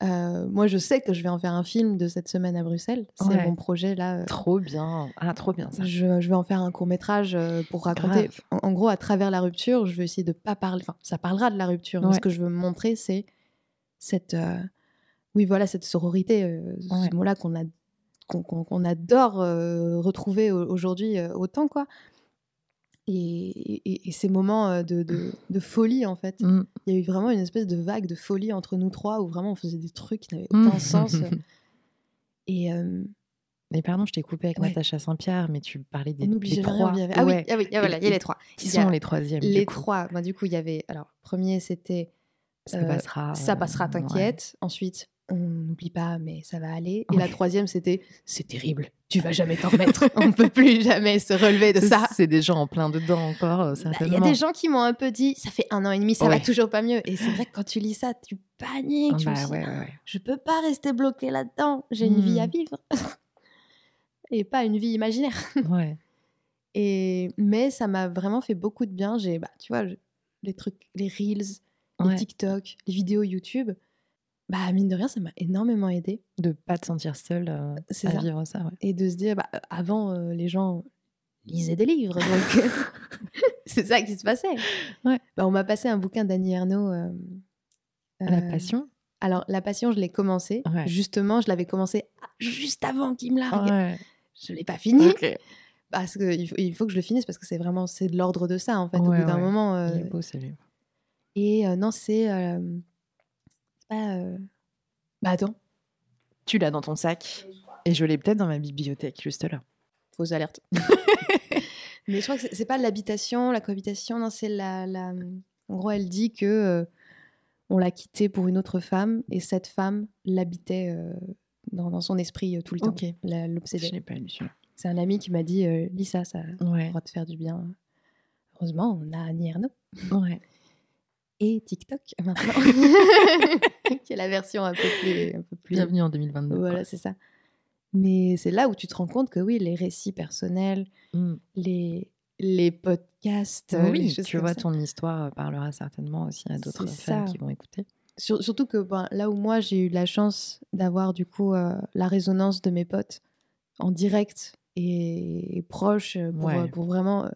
euh, euh, moi, je sais que je vais en faire un film de cette semaine à Bruxelles. C'est Ouais. mon projet là. euh, Trop bien. Ah, trop bien ça. Je, je vais en faire un court métrage pour raconter. En, en gros, à travers la rupture, je vais essayer de pas parler. Enfin, ça parlera de la rupture. Mais ce que je veux montrer, c'est cette. euh, oui, voilà, cette sororité. euh, Ouais. Ce mot-là qu'on a qu'on adore euh, retrouver au- aujourd'hui euh, autant quoi. Et, et- et ces moments euh, de, de- de folie en fait. Mm. Il y a eu vraiment une espèce de vague de folie entre nous trois où vraiment on faisait des trucs qui n'avaient Mm. aucun sens. Et euh, Mais pardon, je t'ai coupé avec Ouais. Natacha Saint-Pierre, mais tu parlais des, on des trois. rien, on y avait- Ah oui, ah oui, ah voilà, il y a les trois. Qui sont les troisièmes Les trois. Du coup, il y avait. Alors, premier, c'était Ça euh, passera. Ça passera, ouais. t'inquiète. Ensuite, on n'oublie pas, mais ça va aller. Et Ouais. la troisième, c'était c'est terrible, tu vas jamais t'en remettre. On peut plus jamais se relever de ça. C'est des gens en plein dedans encore, euh, Bah, Il y a des gens qui m'ont un peu dit ça fait un an et demi, ça va Ouais. toujours pas mieux. Et c'est vrai que quand tu lis ça, tu paniques. Ah bah dis, ouais, ouais, je peux pas rester bloquée là-dedans. J'ai une vie à Hmm. vivre. et pas une vie imaginaire. Ouais. Et mais ça m'a vraiment fait beaucoup de bien. J'ai, bah, tu vois, je- les trucs, les reels, les. TikTok, les vidéos YouTube. Bah mine de rien, ça m'a énormément aidé. De pas te sentir seule euh, à ça. vivre ça, ouais. Et de se dire, bah, euh, avant, euh, les gens lisaient des livres. C'est ça qui se passait. Ouais. Bah, on m'a passé un bouquin d'Annie Ernaux. euh, La passion. Alors, La Passion, je l'ai commencé. Ouais. Justement, je l'avais commencé juste avant qu'il me largue. Ouais. Je l'ai pas fini. Ok. Parce qu'il faut, il faut que je le finisse parce que c'est vraiment c'est de l'ordre de ça, en fait. Au bout d'un moment. Il est beau ce livre. Et non, c'est. Pas. euh, Bah attends, Tu l'as dans ton sac. Et je l'ai peut-être dans ma bibliothèque, juste là. fausse alerte. Mais je crois que c'est- pas l'habitation, la cohabitation, non, c'est la, la. En gros, elle dit que euh, on l'a quitté pour une autre femme et cette femme l'habitait euh, dans, dans son esprit euh, tout le temps. Ok. Je L'obsédait. l'ai pas lu. C'est un ami qui m'a dit euh, lis ça, ça Ouais. pourra te faire du bien. Heureusement, on a Annie Ernaux Ouais. Et TikTok maintenant, qui est la version un peu plus. Un peu plus Bienvenue en 2022. Voilà, c'est ça. Mais c'est là où tu te rends compte que oui, les récits personnels, Mm. les, les podcasts, euh, les Oui, tu vois, ça. ton histoire euh, parlera certainement aussi à d'autres femmes qui vont écouter. Sur- surtout que ben, là où moi j'ai eu la chance d'avoir du coup euh, la résonance de mes potes en direct et, et proche euh, pour, Ouais. euh, pour vraiment.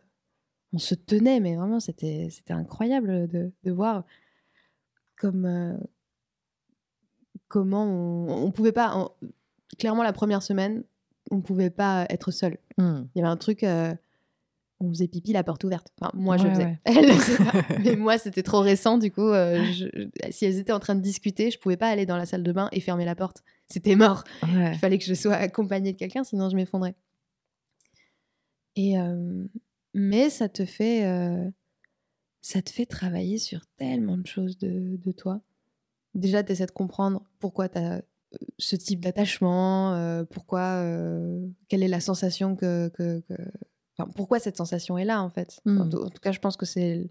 On se tenait, mais vraiment c'était c'était incroyable de, de voir comme euh, comment on, on pouvait pas. on- clairement, la première semaine, on pouvait pas être seul. Mm. Il y avait un truc, euh, on faisait pipi la porte ouverte. Enfin, moi, je faisais. ouais. Elle. Mais moi, c'était trop récent. Du coup, euh, je- si elles étaient en train de discuter, je pouvais pas aller dans la salle de bain et fermer la porte. C'était mort. Ouais. Il fallait que je sois accompagnée de quelqu'un, sinon je m'effondrais. Et euh, mais ça te fait, euh, ça te fait travailler sur tellement de choses de, de toi. Déjà, tu essaies de comprendre pourquoi tu as ce type d'attachement, euh, pourquoi, euh, quelle est la sensation que, que- que- enfin, pourquoi cette sensation est là en fait. Mm. En, tout- en tout cas, je pense que c'est,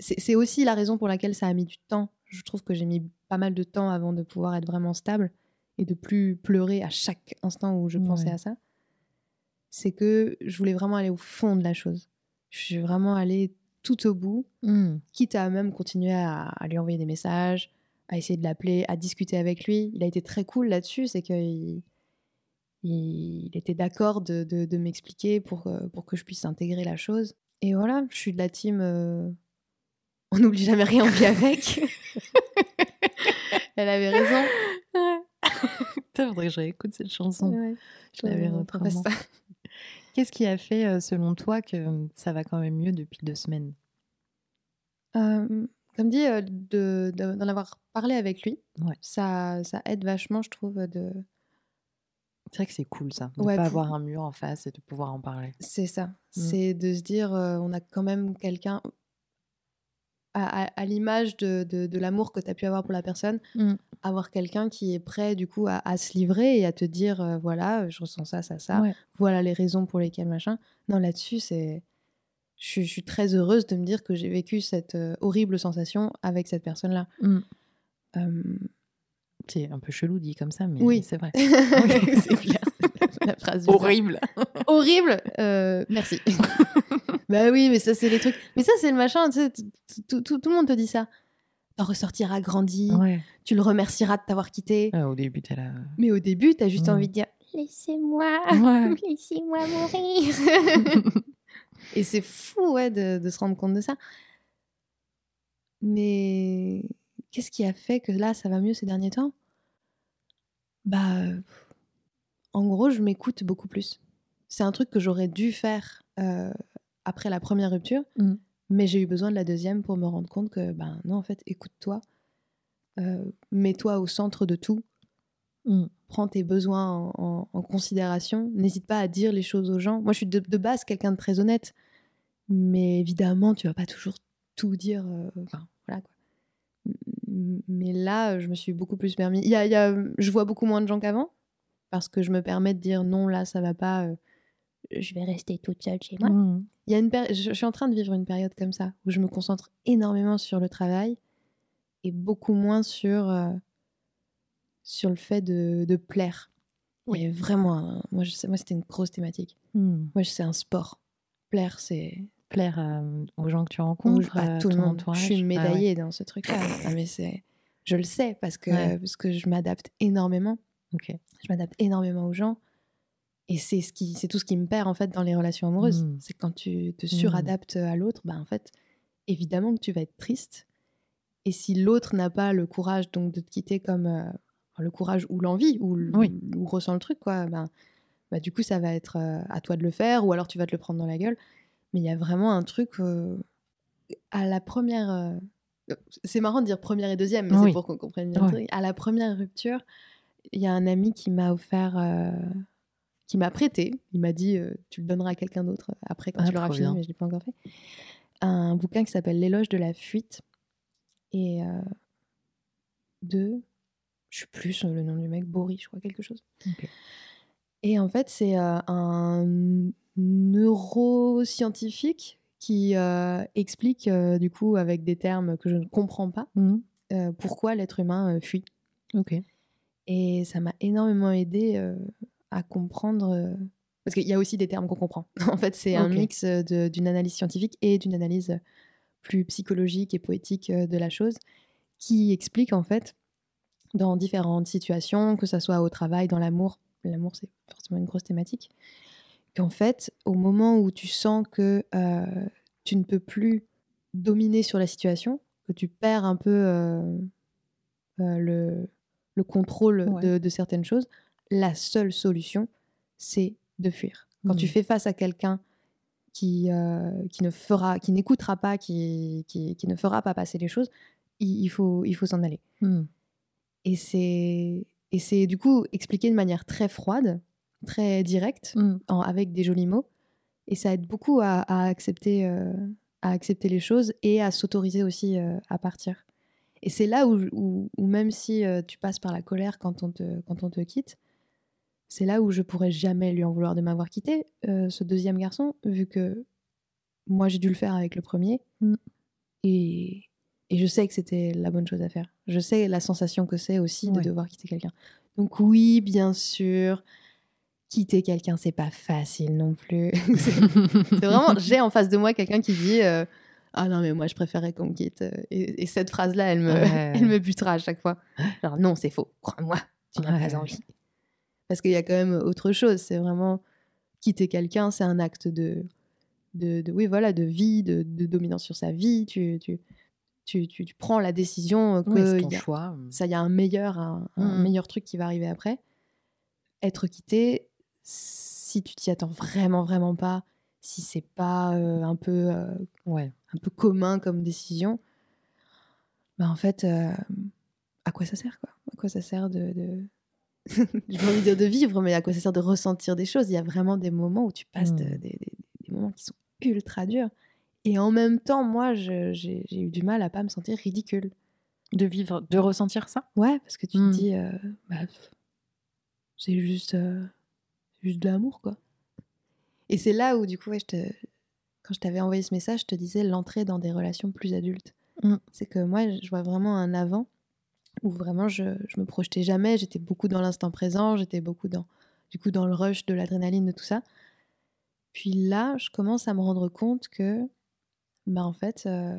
c'est c'est aussi la raison pour laquelle ça a mis du temps. Je trouve que j'ai mis pas mal de temps avant de pouvoir être vraiment stable et de plus pleurer à chaque instant où je pensais Ouais. à ça. C'est que je voulais vraiment aller au fond de la chose. Je suis vraiment allée tout au bout Mm. quitte à même continuer à, à lui envoyer des messages, à essayer de l'appeler, à discuter avec lui. Il a été très cool là-dessus, c'est qu'il il, était d'accord de, de- de m'expliquer pour, euh, pour que je puisse intégrer la chose. Et voilà, je suis de la team euh, on n'oublie jamais rien, on vit avec. Elle avait raison. Putain, faudrait que je réécoute cette chanson. Ouais, Je l'avais autrement. Qu'est-ce qui a fait, euh, selon toi, que euh, ça va quand même mieux depuis deux semaines? Euh, comme dit, euh, de- de- d'en avoir parlé avec lui, Ouais. ça, ça aide vachement, je trouve, de, C'est vrai que c'est cool ça, de Ouais, pas pour- avoir un mur en face et de pouvoir en parler. C'est ça. Mm. C'est de se dire, euh, on a quand même quelqu'un, à, à- à l'image de, de- de l'amour que tu as pu avoir pour la personne, Mm. avoir quelqu'un qui est prêt du coup à, à se livrer et à te dire, euh, voilà, je ressens ça, ça, ça, Ouais. voilà les raisons pour lesquelles machin. Non, là-dessus, c'est... Je, suis- je suis très heureuse de me dire que j'ai vécu cette euh, horrible sensation avec cette personne-là. Mm. Euh, C'est un peu chelou dit comme ça, mais Oui. c'est vrai. c'est clair. La phrase. Horrible. horrible. euh, merci. bah oui, mais ça, c'est les trucs. Mais ça, c'est le machin. Tu sais, t- tout, tout- tout le monde te dit ça. T'en ressortiras grandi. Ouais. Tu le remercieras de t'avoir quitté. Ah, au début, t'es là. Mais au début, t'as juste envie de dire. Laissez-moi, Ouais. laissez-moi mourir. Et c'est fou, ouais, de, de se rendre compte de ça. Mais qu'est-ce qui a fait que là, ça va mieux ces derniers temps? Bah, euh, en gros, je m'écoute beaucoup plus. C'est un truc que j'aurais dû faire euh, après la première rupture, Mm. mais j'ai eu besoin de la deuxième pour me rendre compte que, ben non, en fait, écoute-toi, euh, mets-toi au centre de tout, Mm. prends tes besoins en, en- en considération. N'hésite pas à dire les choses aux gens. Moi, je suis de, de base quelqu'un de très honnête, mais évidemment, tu vas pas toujours tout dire. euh, Enfin, voilà quoi. Mais là, je me suis beaucoup plus permis. Il y a, il y a- je vois beaucoup moins de gens qu'avant parce que je me permets de dire non, là, ça va pas. euh, je vais rester toute seule chez moi. Mm. Il y a une je, je suis en train de vivre une période comme ça où je me concentre énormément sur le travail et beaucoup moins sur, euh, sur le fait de, de plaire. Oui. Et vraiment, euh, moi, je sais- moi c'était une grosse thématique. Mm. Moi, c'est un sport. Plaire, c'est Plaire euh, aux gens que tu rencontres, à tout le monde. entourage. Je suis Ah ouais. médaillée dans ce truc-là. Ah, mais c'est, je le sais parce que, Ouais. parce que je m'adapte énormément. Je m'adapte énormément aux gens. Et c'est ce qui, c'est tout ce qui me perd en fait dans les relations amoureuses. Mm. C'est quand tu te suradaptes à l'autre, bah en fait, évidemment que tu vas être triste. Et si l'autre n'a pas le courage donc de te quitter comme euh, le courage ou l'envie ou, Oui. ou ressent le truc quoi, ben, bah du coup ça va être euh, à toi de le faire ou alors tu vas te le prendre dans la gueule. Mais il y a vraiment un truc euh, à la première. c'est marrant de dire première et deuxième, mais Oui. c'est pour qu'on comprenne bien le Ouais. truc. À la première rupture, il y a un ami qui m'a offert, euh, qui m'a prêté. Il m'a dit euh, Tu le donneras à quelqu'un d'autre après quand Ah, tu l'auras fini, mais je ne l'ai pas encore fait. Un bouquin qui s'appelle L'éloge de la fuite. Et euh, de. Je sais plus le nom du mec, Boris, je crois, quelque chose. Et en fait, c'est euh, un neuroscientifique qui euh, explique, euh, du coup, avec des termes que je ne comprends pas, Mm. euh, pourquoi l'être humain euh, fuit. Ok. Et ça m'a énormément aidé euh, à comprendre. euh, Parce qu'il y a aussi des termes qu'on comprend. en fait, c'est un mix euh, d'une analyse scientifique et d'une analyse plus psychologique et poétique de la chose qui explique, en fait, dans différentes situations, que ce soit au travail, dans l'amour, l'amour c'est forcément une grosse thématique, qu'en fait, au moment où tu sens que euh, tu ne peux plus dominer sur la situation, que tu perds un peu euh, euh, le, le contrôle Ouais. de, de certaines choses, la seule solution, c'est de fuir. Quand tu Mhm. fais face à quelqu'un qui, euh, qui ne fera, qui n'écoutera pas, qui, qui, qui ne fera pas passer les choses, il, il faut, il faut s'en aller. Mm. Et c'est, et c'est du coup expliqué de manière très froide, très directe, Mm. en- avec des jolis mots. Et ça aide beaucoup à, à accepter, euh, à accepter les choses et à s'autoriser aussi euh, à partir. Et c'est là où, où, où même si euh, tu passes par la colère quand on te, quand on te quitte, c'est là où je pourrais jamais lui en vouloir de m'avoir quitté, euh, ce deuxième garçon, vu que moi j'ai dû le faire avec le premier. Mm. Et, et je sais que c'était la bonne chose à faire. Je sais la sensation que c'est aussi de Ouais. devoir quitter quelqu'un. Donc oui, bien sûr, quitter quelqu'un, c'est pas facile non plus. c'est c'est vraiment, j'ai en face de moi quelqu'un qui dit euh, Ah non, mais moi je préférais qu'on me quitte. Et, et cette phrase-là, elle me, Ouais. elle me butera à chaque fois. Genre, non, c'est faux, crois-moi, tu n'as Ouais. pas envie. Parce qu'il y a quand même autre chose. C'est vraiment quitter quelqu'un, c'est un acte de, de, de- oui, voilà, de vie, de, de dominance sur sa vie. Tu, tu, tu, tu, tu prends la décision que Oui, ton y a- choix. ça, il y a un meilleur, un, un Mhm. meilleur truc qui va arriver après. Être quitté, si tu t'y attends vraiment, vraiment pas, si c'est pas euh, un peu euh, Ouais. un peu commun comme décision, bah en fait, euh, à quoi ça sert quoi? À quoi ça sert de, de... j'ai pas envie de dire de vivre, mais à quoi ça sert de ressentir des choses? Il y a vraiment des moments où tu passes de- Mm. des, des- des moments qui sont ultra durs. Et en même temps, moi, j'ai eu du mal à pas me sentir ridicule. De vivre, de ressentir ça? Ouais, parce que tu te dis, euh, bah, c'est juste, c'est juste de l'amour, quoi. Et c'est là où, du coup, ouais, je te... quand je t'avais envoyé ce message, je te disais l'entrée dans des relations plus adultes. Mm. C'est que moi, je vois vraiment un avant où vraiment je, je me projetais jamais, j'étais beaucoup dans l'instant présent, j'étais beaucoup dans, du coup, dans le rush de l'adrénaline, de tout ça. Puis là, je commence à me rendre compte que, bah, en fait, euh,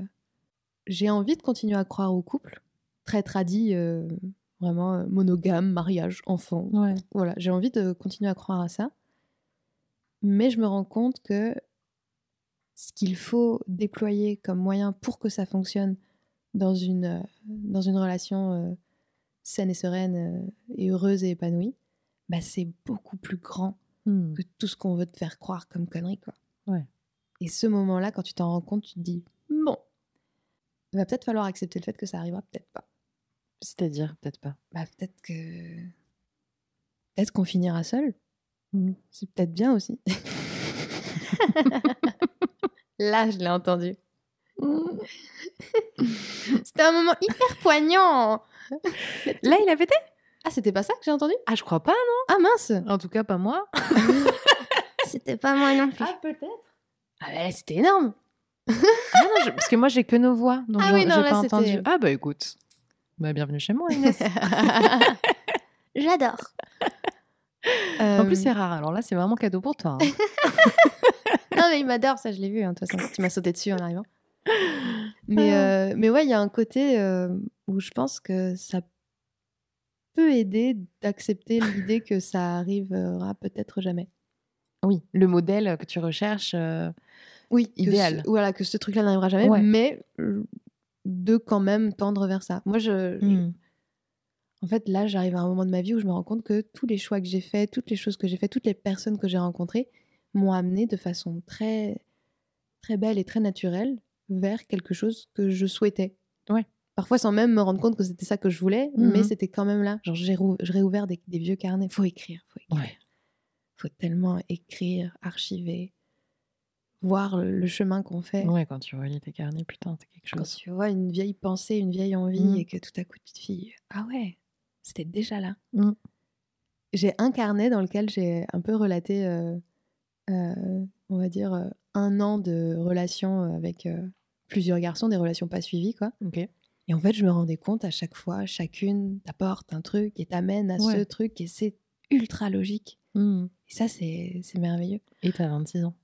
j'ai envie de continuer à croire au couple, très tradit, euh, vraiment euh, monogame, mariage, enfant. Ouais. Voilà, j'ai envie de continuer à croire à ça. Mais je me rends compte que ce qu'il faut déployer comme moyen pour que ça fonctionne dans une, euh, dans une relation euh, saine et sereine euh, et heureuse et épanouie, bah, c'est beaucoup plus grand Mm. que tout ce qu'on veut te faire croire comme connerie. Quoi. Ouais. Et ce moment-là, quand tu t'en rends compte, tu te dis, bon, il va peut-être falloir accepter le fait que ça arrivera, peut-être pas. C'est-à-dire, peut-être pas. Bah, peut-être que... Peut-être qu'on finira seul. C'est peut-être bien aussi. Là, je l'ai entendu. C'était un moment hyper poignant. Là, il a pété? Ah, c'était pas ça que j'ai entendu? Ah, je crois pas, non? Ah mince En tout cas, pas moi. C'était pas moi non plus. peut-être. Ah ouais, c'était énorme. Ah non, je- parce que moi, j'ai que nos voix, donc Ah j'ai oui, non, j'ai là, pas c'était- entendu. Ah bah écoute, bah, bienvenue chez moi, Inès. J'adore. En plus, Euh, c'est rare, alors là, c'est vraiment cadeau pour toi. hein. Non, mais il m'adore, ça, je l'ai vu. hein, De toute façon, tu m'as sauté dessus en arrivant. Mais, euh, mais ouais, il y a un côté euh, où je pense que ça peut aider d'accepter l'idée que ça arrivera peut-être jamais. Oui, le modèle que tu recherches. Oui, que Idéal. ce- voilà, que ce truc-là n'arrivera jamais, Ouais. mais de quand même tendre vers ça. Moi, je, je- hmm. En fait, là, j'arrive à un moment de ma vie où je me rends compte que tous les choix que j'ai faits, toutes les choses que j'ai faites, toutes les personnes que j'ai rencontrées m'ont amené de façon très, très belle et très naturelle vers quelque chose que je souhaitais. Ouais. Parfois sans même me rendre compte que c'était ça que je voulais, Mhm. mais c'était quand même là. Genre, j'ai rou- réouvert des, des vieux carnets. Faut écrire, faut écrire. Ouais. Faut tellement écrire, archiver, voir le, le chemin qu'on fait. Ouais, quand tu relis tes carnets, putain, c'est quelque Quand chose. tu vois une vieille pensée, une vieille envie, Mhm. et que tout à coup tu te dis Ah ouais, c'était déjà là. Mhm. J'ai un carnet dans lequel j'ai un peu relaté, euh, euh, on va dire, euh, un an de relations avec euh, plusieurs garçons, des relations pas suivies, quoi. Ok. Et en fait, je me rendais compte à chaque fois, chacune t'apporte un truc et t'amène à ce truc, et c'est ultra logique. Hmm. Et ça, c'est c'est merveilleux. Et t'as 26 ans.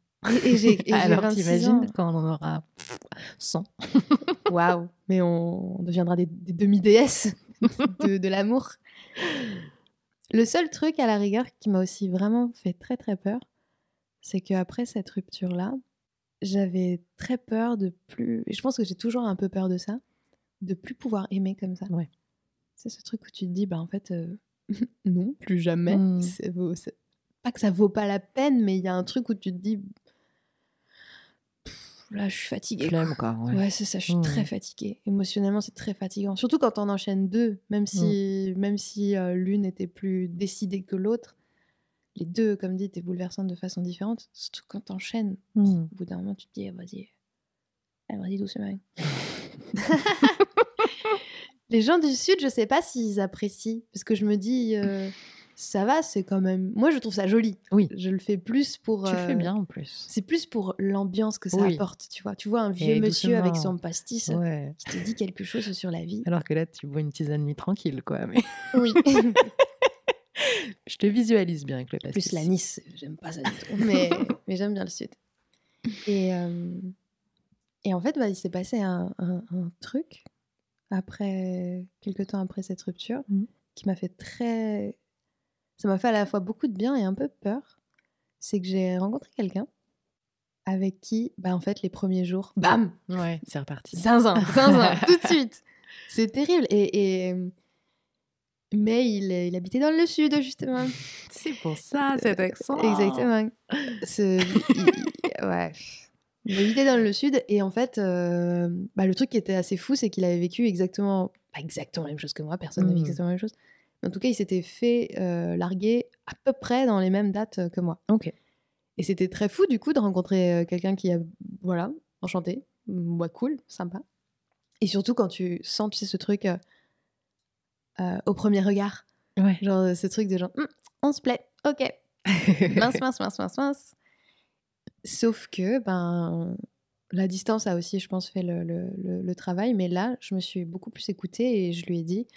Et, et j'ai Alors 26 t'imagines ans. quand on en aura 100. Waouh Mais on, on deviendra des, des demi-déesses de, de l'amour. Le seul truc à la rigueur qui m'a aussi vraiment fait très très peur, c'est qu'après cette rupture-là, j'avais très peur de plus... Et je pense que j'ai toujours un peu peur de ça, de plus pouvoir aimer comme ça. Ouais. C'est ce truc où tu te dis, bah en fait, euh, non, plus jamais. Mm. Vaut- Pas que ça vaut pas la peine, mais il y a un truc où tu te dis, là je suis fatiguée. Flemme, quoi. Ouais. Ouais, c'est ça, je suis Mm. très fatiguée. Émotionnellement, c'est très fatigant. Surtout quand on enchaîne deux, même si, même si euh, l'une était plus décidée que l'autre. Les deux, comme dit, t'es bouleversantes de façon différente. Surtout quand t'enchaînes. Hmm. Au bout d'un moment, tu te dis, eh, vas-y, eh, vas-y doucement. Les gens du Sud, je sais pas s'ils apprécient. Parce que je me dis, euh, ça va, c'est quand même... Moi, je trouve ça joli. Oui. Je le fais plus pour... Tu le fais euh, bien en plus. C'est plus pour l'ambiance que ça Oui. apporte, tu vois. Tu vois un vieux Et monsieur avec son pastis Ouais. qui te dit quelque chose sur la vie. Alors que là, tu bois une tisane nuit tranquille, quoi. Mais Oui. je te visualise bien avec le pastis. Plus la Nice, j'aime pas ça du tout. Mais, mais j'aime bien le Sud. Et, euh, et en fait, bah, il s'est passé un, un- un truc après, quelques temps après cette rupture, Mhm. qui m'a fait très. Ça m'a fait à la fois beaucoup de bien et un peu peur. C'est que j'ai rencontré quelqu'un avec qui, bah, en fait, les premiers jours, bam, Ouais, c'est reparti. Zinzin, zinzin, tout de suite. C'est terrible. Et, et- Mais il, il habitait dans le sud, justement. C'est pour ça, cet accent. Exactement. Ce- il- ouais. Il habitait dans le sud. Et en fait, euh, bah, le truc qui était assez fou, c'est qu'il avait vécu exactement, pas exactement la même chose que moi, personne n'a vécu exactement la même chose. En tout cas, il s'était fait euh, larguer à peu près dans les mêmes dates euh, que moi. Ok. Et c'était très fou, du coup, de rencontrer euh, quelqu'un qui a. Voilà, enchanté. Ouais, cool, sympa. Et surtout quand tu sens, tu sais, ce truc euh, euh, au premier regard. Ouais. Genre, ce truc de genre, Hum, on se plaît, ok. mince, mince, mince, mince, mince. Sauf que, ben, la distance a aussi, je pense, fait le, le- le- le travail. Mais là, je me suis beaucoup plus écoutée et je lui ai dit,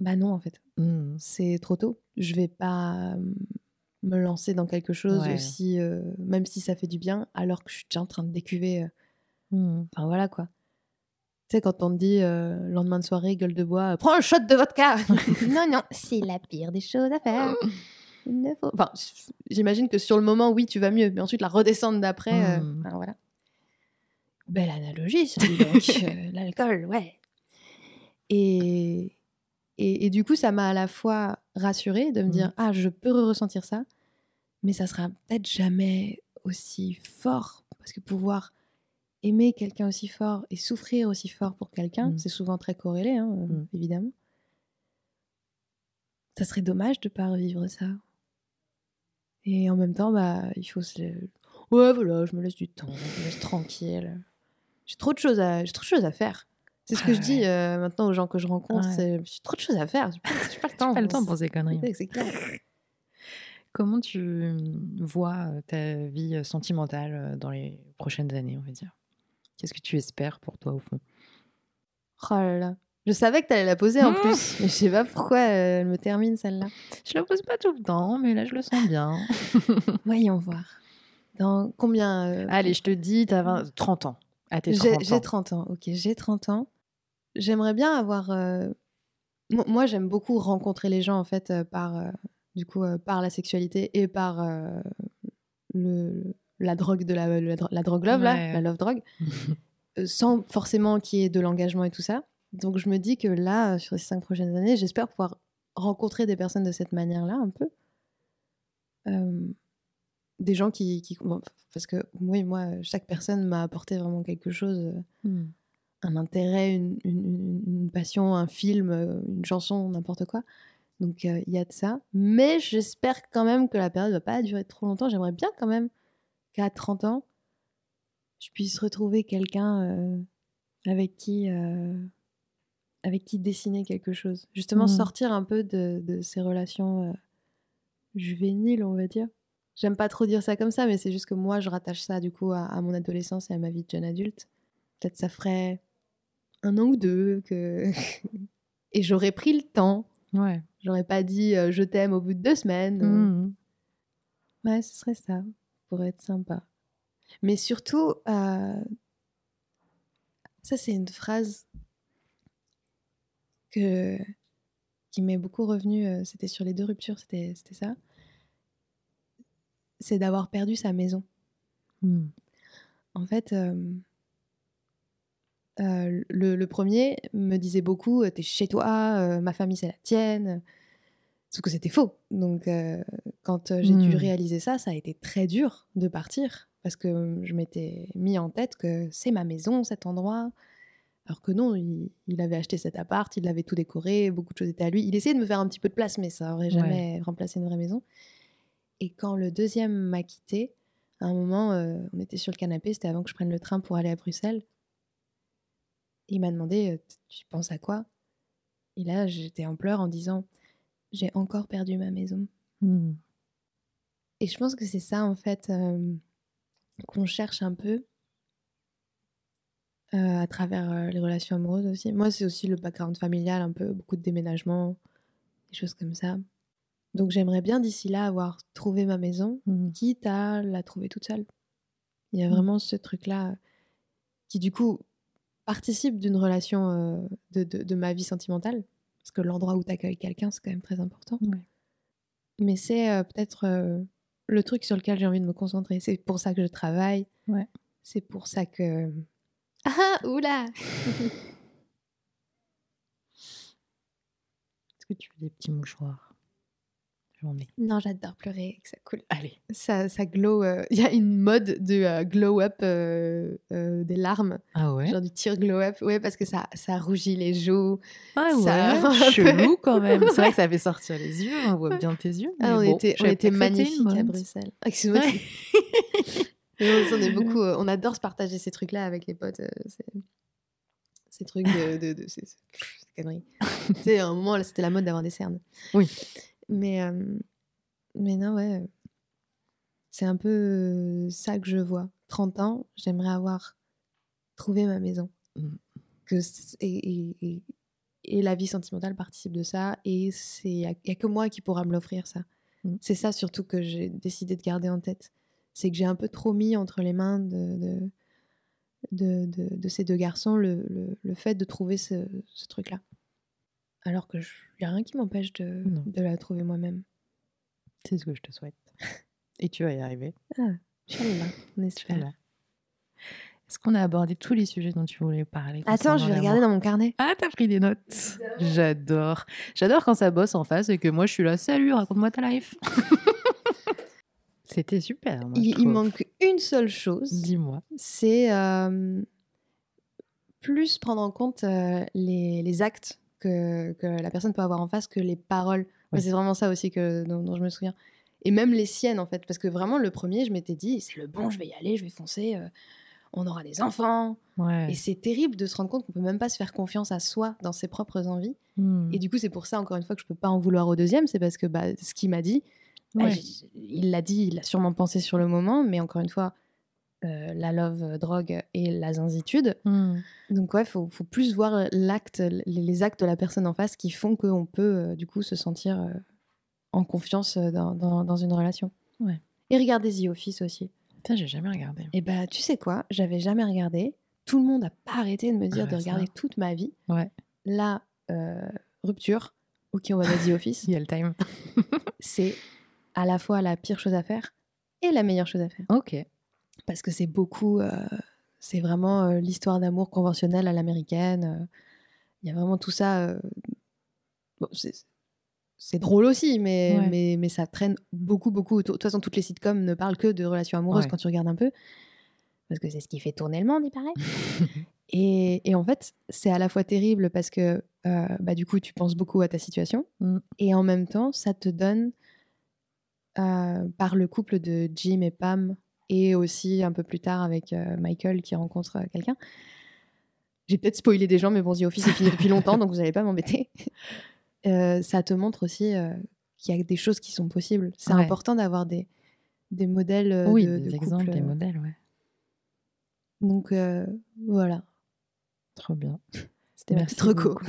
bah non, en fait, Hmm. c'est trop tôt. Je vais pas euh, me lancer dans quelque chose Ouais. aussi, euh, même si ça fait du bien, alors que je suis déjà en train de décuver. euh, Hmm. Enfin voilà quoi. Tu sais, quand on te dit euh, lendemain de soirée, gueule de bois, prends un shot de vodka non, non, c'est la pire des choses à faire. Il ne faut Enfin, j'imagine que sur le moment, oui, tu vas mieux, mais ensuite la redescente d'après, euh, enfin, voilà. Belle analogie, ça, donc. euh, L'alcool, ouais. Et, et, et du coup, ça m'a à la fois rassurée de me Mm. dire, ah, je peux ressentir ça, mais ça sera peut-être jamais aussi fort, parce que pouvoir aimer quelqu'un aussi fort et souffrir aussi fort pour quelqu'un, Mm. c'est souvent très corrélé, hein, euh, Mm. évidemment. Ça serait dommage de pas revivre ça. Et en même temps, bah, il faut se. Ouais, voilà, je me laisse du temps, je me laisse tranquille. J'ai trop de choses à, j'ai trop de choses à faire. C'est ce que Ah je dis euh, maintenant aux gens que je rencontre. Ouais. J'ai trop de choses à faire. J'ai pas, pas le temps. Pas le temps pour ces conneries. Ouais, C'est clair. Comment tu vois euh, ta vie euh, sentimentale dans les prochaines années, on va dire? Qu'est-ce que tu espères pour toi au fond? Oh là là. Je savais que tu allais la poser en Mmh. plus. Mais je sais pas pourquoi elle me termine celle-là. Je la pose pas tout le temps, mais là je le sens bien. Voyons voir. Dans combien euh, Allez, je te dis, t'as 20 30 ans. Tes J'ai 30 j'ai ans. 30 ans. Ok, j'ai 30 ans. J'aimerais bien avoir. euh, Moi, j'aime beaucoup rencontrer les gens en fait euh, par euh, du coup euh, par la sexualité et par le la drogue de la la, dro- la drogue love là, la love drogue, sans forcément qu'il y ait de l'engagement et tout ça. Donc je me dis que là, sur les cinq prochaines années, j'espère pouvoir rencontrer des personnes de cette manière-là un peu. Euh, des gens qui, qui bon, parce que oui moi chaque personne m'a apporté vraiment quelque chose Hmm. Un intérêt une, une- une- une passion un film euh, une chanson n'importe quoi. Donc euh, il y a de ça. Mais j'espère quand même que la période va pas durer trop longtemps. J'aimerais bien quand même qu'à 30 ans je puisse retrouver quelqu'un euh, avec qui euh, avec qui dessiner quelque chose. Justement Mhm. sortir un peu de, de ces relations juvéniles on va dire. J'aime pas trop dire ça comme ça, mais c'est juste que moi, je rattache ça du coup à, à mon adolescence et à ma vie de jeune adulte. Peut-être ça ferait un an ou deux que. et j'aurais pris le temps. Ouais. J'aurais pas dit euh, je t'aime au bout de deux semaines. Mhm. Ouais, ce serait ça. Pourrait être sympa. Mais surtout, euh, ça, c'est une phrase que... qui m'est beaucoup revenue. euh, C'était sur les deux ruptures, c'était c'était ça. C'est d'avoir perdu sa maison. Mhm. En fait, euh, le, le premier me disait beaucoup euh, T'es chez toi, euh, ma famille c'est la tienne. Sauf que c'était faux. Donc, euh, quand j'ai dû Hmm. réaliser ça, ça a été très dur de partir parce que je m'étais mis en tête que c'est ma maison, cet endroit. Alors que non, il, il avait acheté cet appart, il l'avait tout décoré, beaucoup de choses étaient à lui. Il essayait de me faire un petit peu de place, mais ça aurait jamais remplacé une vraie maison. Et quand le deuxième m'a quitté, à un moment, on était sur le canapé, c'était avant que je prenne le train pour aller à Bruxelles. Il m'a demandé euh, Tu penses à quoi? Et là, j'étais en pleurs en disant J'ai encore perdu ma maison. Mhm. Et je pense que c'est ça, en fait, euh, qu'on cherche un peu euh, à travers euh, les relations amoureuses aussi. Moi, c'est aussi le background familial, un peu, beaucoup de déménagements, des choses comme ça. Donc, j'aimerais bien d'ici là avoir trouvé ma maison, Mhm. quitte à la trouver toute seule. Il y a Mm. vraiment ce truc-là qui, du coup, participe d'une relation euh, de, de- de ma vie sentimentale. Parce que l'endroit où tu accueilles quelqu'un, c'est quand même très important. Ouais. Mais c'est euh, peut-être euh, le truc sur lequel j'ai envie de me concentrer. C'est pour ça que je travaille. Ouais. C'est pour ça que. Ah, oula Est-ce que tu veux des petits mouchoirs? Non, j'adore pleurer, que ça coule. Allez. Ça, ça glow. euh, Il y a une mode de euh, glow up euh, des larmes, Ah ouais? Genre du tear glow up. Ouais, parce que ça, ça rougit les joues. Ah ça- ouais, chelou quand même. C'est vrai que ça fait sortir les yeux, on voit bien tes yeux. Ah, on bon, était, on était pas que c'était une magnifiques à. Bruxelles. Ah, Excuse-moi. Ouais. On, on est beaucoup, on adore se partager ces trucs-là avec les potes. c'est- ces trucs de, de, de- ces, ces conneries. tu sais, à un moment, là, c'était la mode d'avoir des cernes. Oui. Mais, euh, mais non, ouais. C'est un peu euh, ça que je vois. 30 ans, j'aimerais avoir trouvé ma maison. Mm. Que et, et- et- et la vie sentimentale participe de ça. Et il n'y a, que moi qui pourra me l'offrir, ça. Mm. C'est ça surtout que j'ai décidé de garder en tête. C'est que j'ai un peu trop mis entre les mains de, de, de, de- de ces deux garçons le, le- le fait de trouver ce, ce truc-là. Alors que il n'y a rien qui m'empêche de, de la trouver moi-même. C'est ce que je te souhaite. Et tu vas y arriver. Inch'Allah, on espère. Est-ce qu'on a abordé tous les sujets dont tu voulais parler Attends, je vais regarder dans mon carnet. Ah, t'as pris des notes. J'adore. J'adore quand ça bosse en face et que moi je suis là. Salut, raconte-moi ta life. C'était super. moi, je Il, manque une seule chose, Dis-moi. c'est euh, plus prendre en compte euh, les, les actes que, que la personne peut avoir en face que les paroles. Oui. C'est vraiment ça aussi que, dont, dont je me souviens. Et même les siennes, en fait. Parce que vraiment, le premier, je m'étais dit, c'est le bon, je vais y aller, je vais foncer. euh, on aura des enfants. Ouais. Et c'est terrible de se rendre compte qu'on peut même pas se faire confiance à soi dans ses propres envies. Hmm. Et du coup, c'est pour ça, encore une fois, que je peux pas en vouloir au deuxième. C'est parce que bah, ce qu'il m'a dit, bah, Ouais. il l'a dit, il l'a sûrement pensé sur le moment. Mais encore une fois, euh, la love, euh, drogue et la zinzitude. Hmm. Donc ouais, faut, faut plus voir l'acte, les, actes de la personne en face qui font qu'on peut euh, du coup se sentir euh, en confiance euh, dans, dans- dans une relation. Ouais. Et regarder The Office aussi. Ça, j'ai jamais regardé. Et bah tu sais quoi, j'avais jamais regardé. Tout le monde n'a pas arrêté de me dire Ah de ça. regarder toute ma vie. Ouais. Euh, rupture. Ok, on va mettre The Office. Il y a le time. C'est à la fois la pire chose à faire et la meilleure chose à faire. Ok. Parce que c'est beaucoup, euh, c'est vraiment euh, l'histoire d'amour conventionnelle à l'américaine. euh, Il y a vraiment tout ça. bon, c'est, drôle aussi, mais, Ouais. mais, mais ça traîne beaucoup, beaucoup. De toute façon, toutes les sitcoms ne parlent que de relations amoureuses Ouais. quand tu regardes un peu, parce que c'est ce qui fait tourner le monde, il paraît. et, et en fait, c'est à la fois terrible parce que euh, bah, du coup, tu penses beaucoup à ta situation, Mm. et en même temps, ça te donne, euh, par le couple de Jim et Pam, et aussi un peu plus tard avec euh, Michael qui rencontre euh, quelqu'un. J'ai peut-être spoilé des gens, mais bon, The Office est fini depuis longtemps, donc vous n'allez pas m'embêter. Euh, ça te montre aussi euh, qu'il y a des choses qui sont possibles. C'est Ouais. important d'avoir des, des modèles euh, oui, de, des de exemples, couple, des modèles, ouais. Donc voilà, Trop bien. c'était ma Merci petite beaucoup.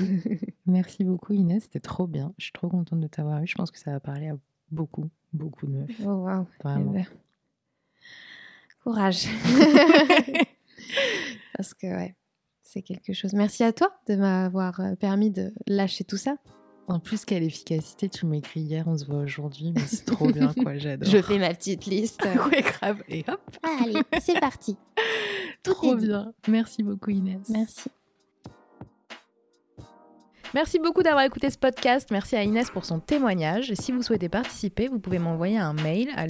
Merci beaucoup Inès, c'était trop bien. Je suis trop contente de t'avoir eu. Je pense que ça va parler à beaucoup, beaucoup de meufs. Oh waouh. Vraiment. Courage. Parce que ouais, c'est quelque chose. Merci à toi de m'avoir euh, permis de lâcher tout ça. En plus, quelle efficacité, tu m'écris hier, on se voit aujourd'hui, mais c'est trop bien quoi, j'adore. Je fais ma petite liste. ouais, grave. Et hop, Allez, c'est parti. Tout trop dit. bien. Merci beaucoup Inès. Merci. Merci beaucoup d'avoir écouté ce podcast. Merci à Inès pour son témoignage. Si vous souhaitez participer, vous pouvez m'envoyer un mail à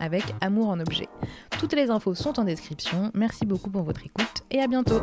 avec amour en objet. Toutes les infos sont en description. Merci beaucoup pour votre écoute et à bientôt.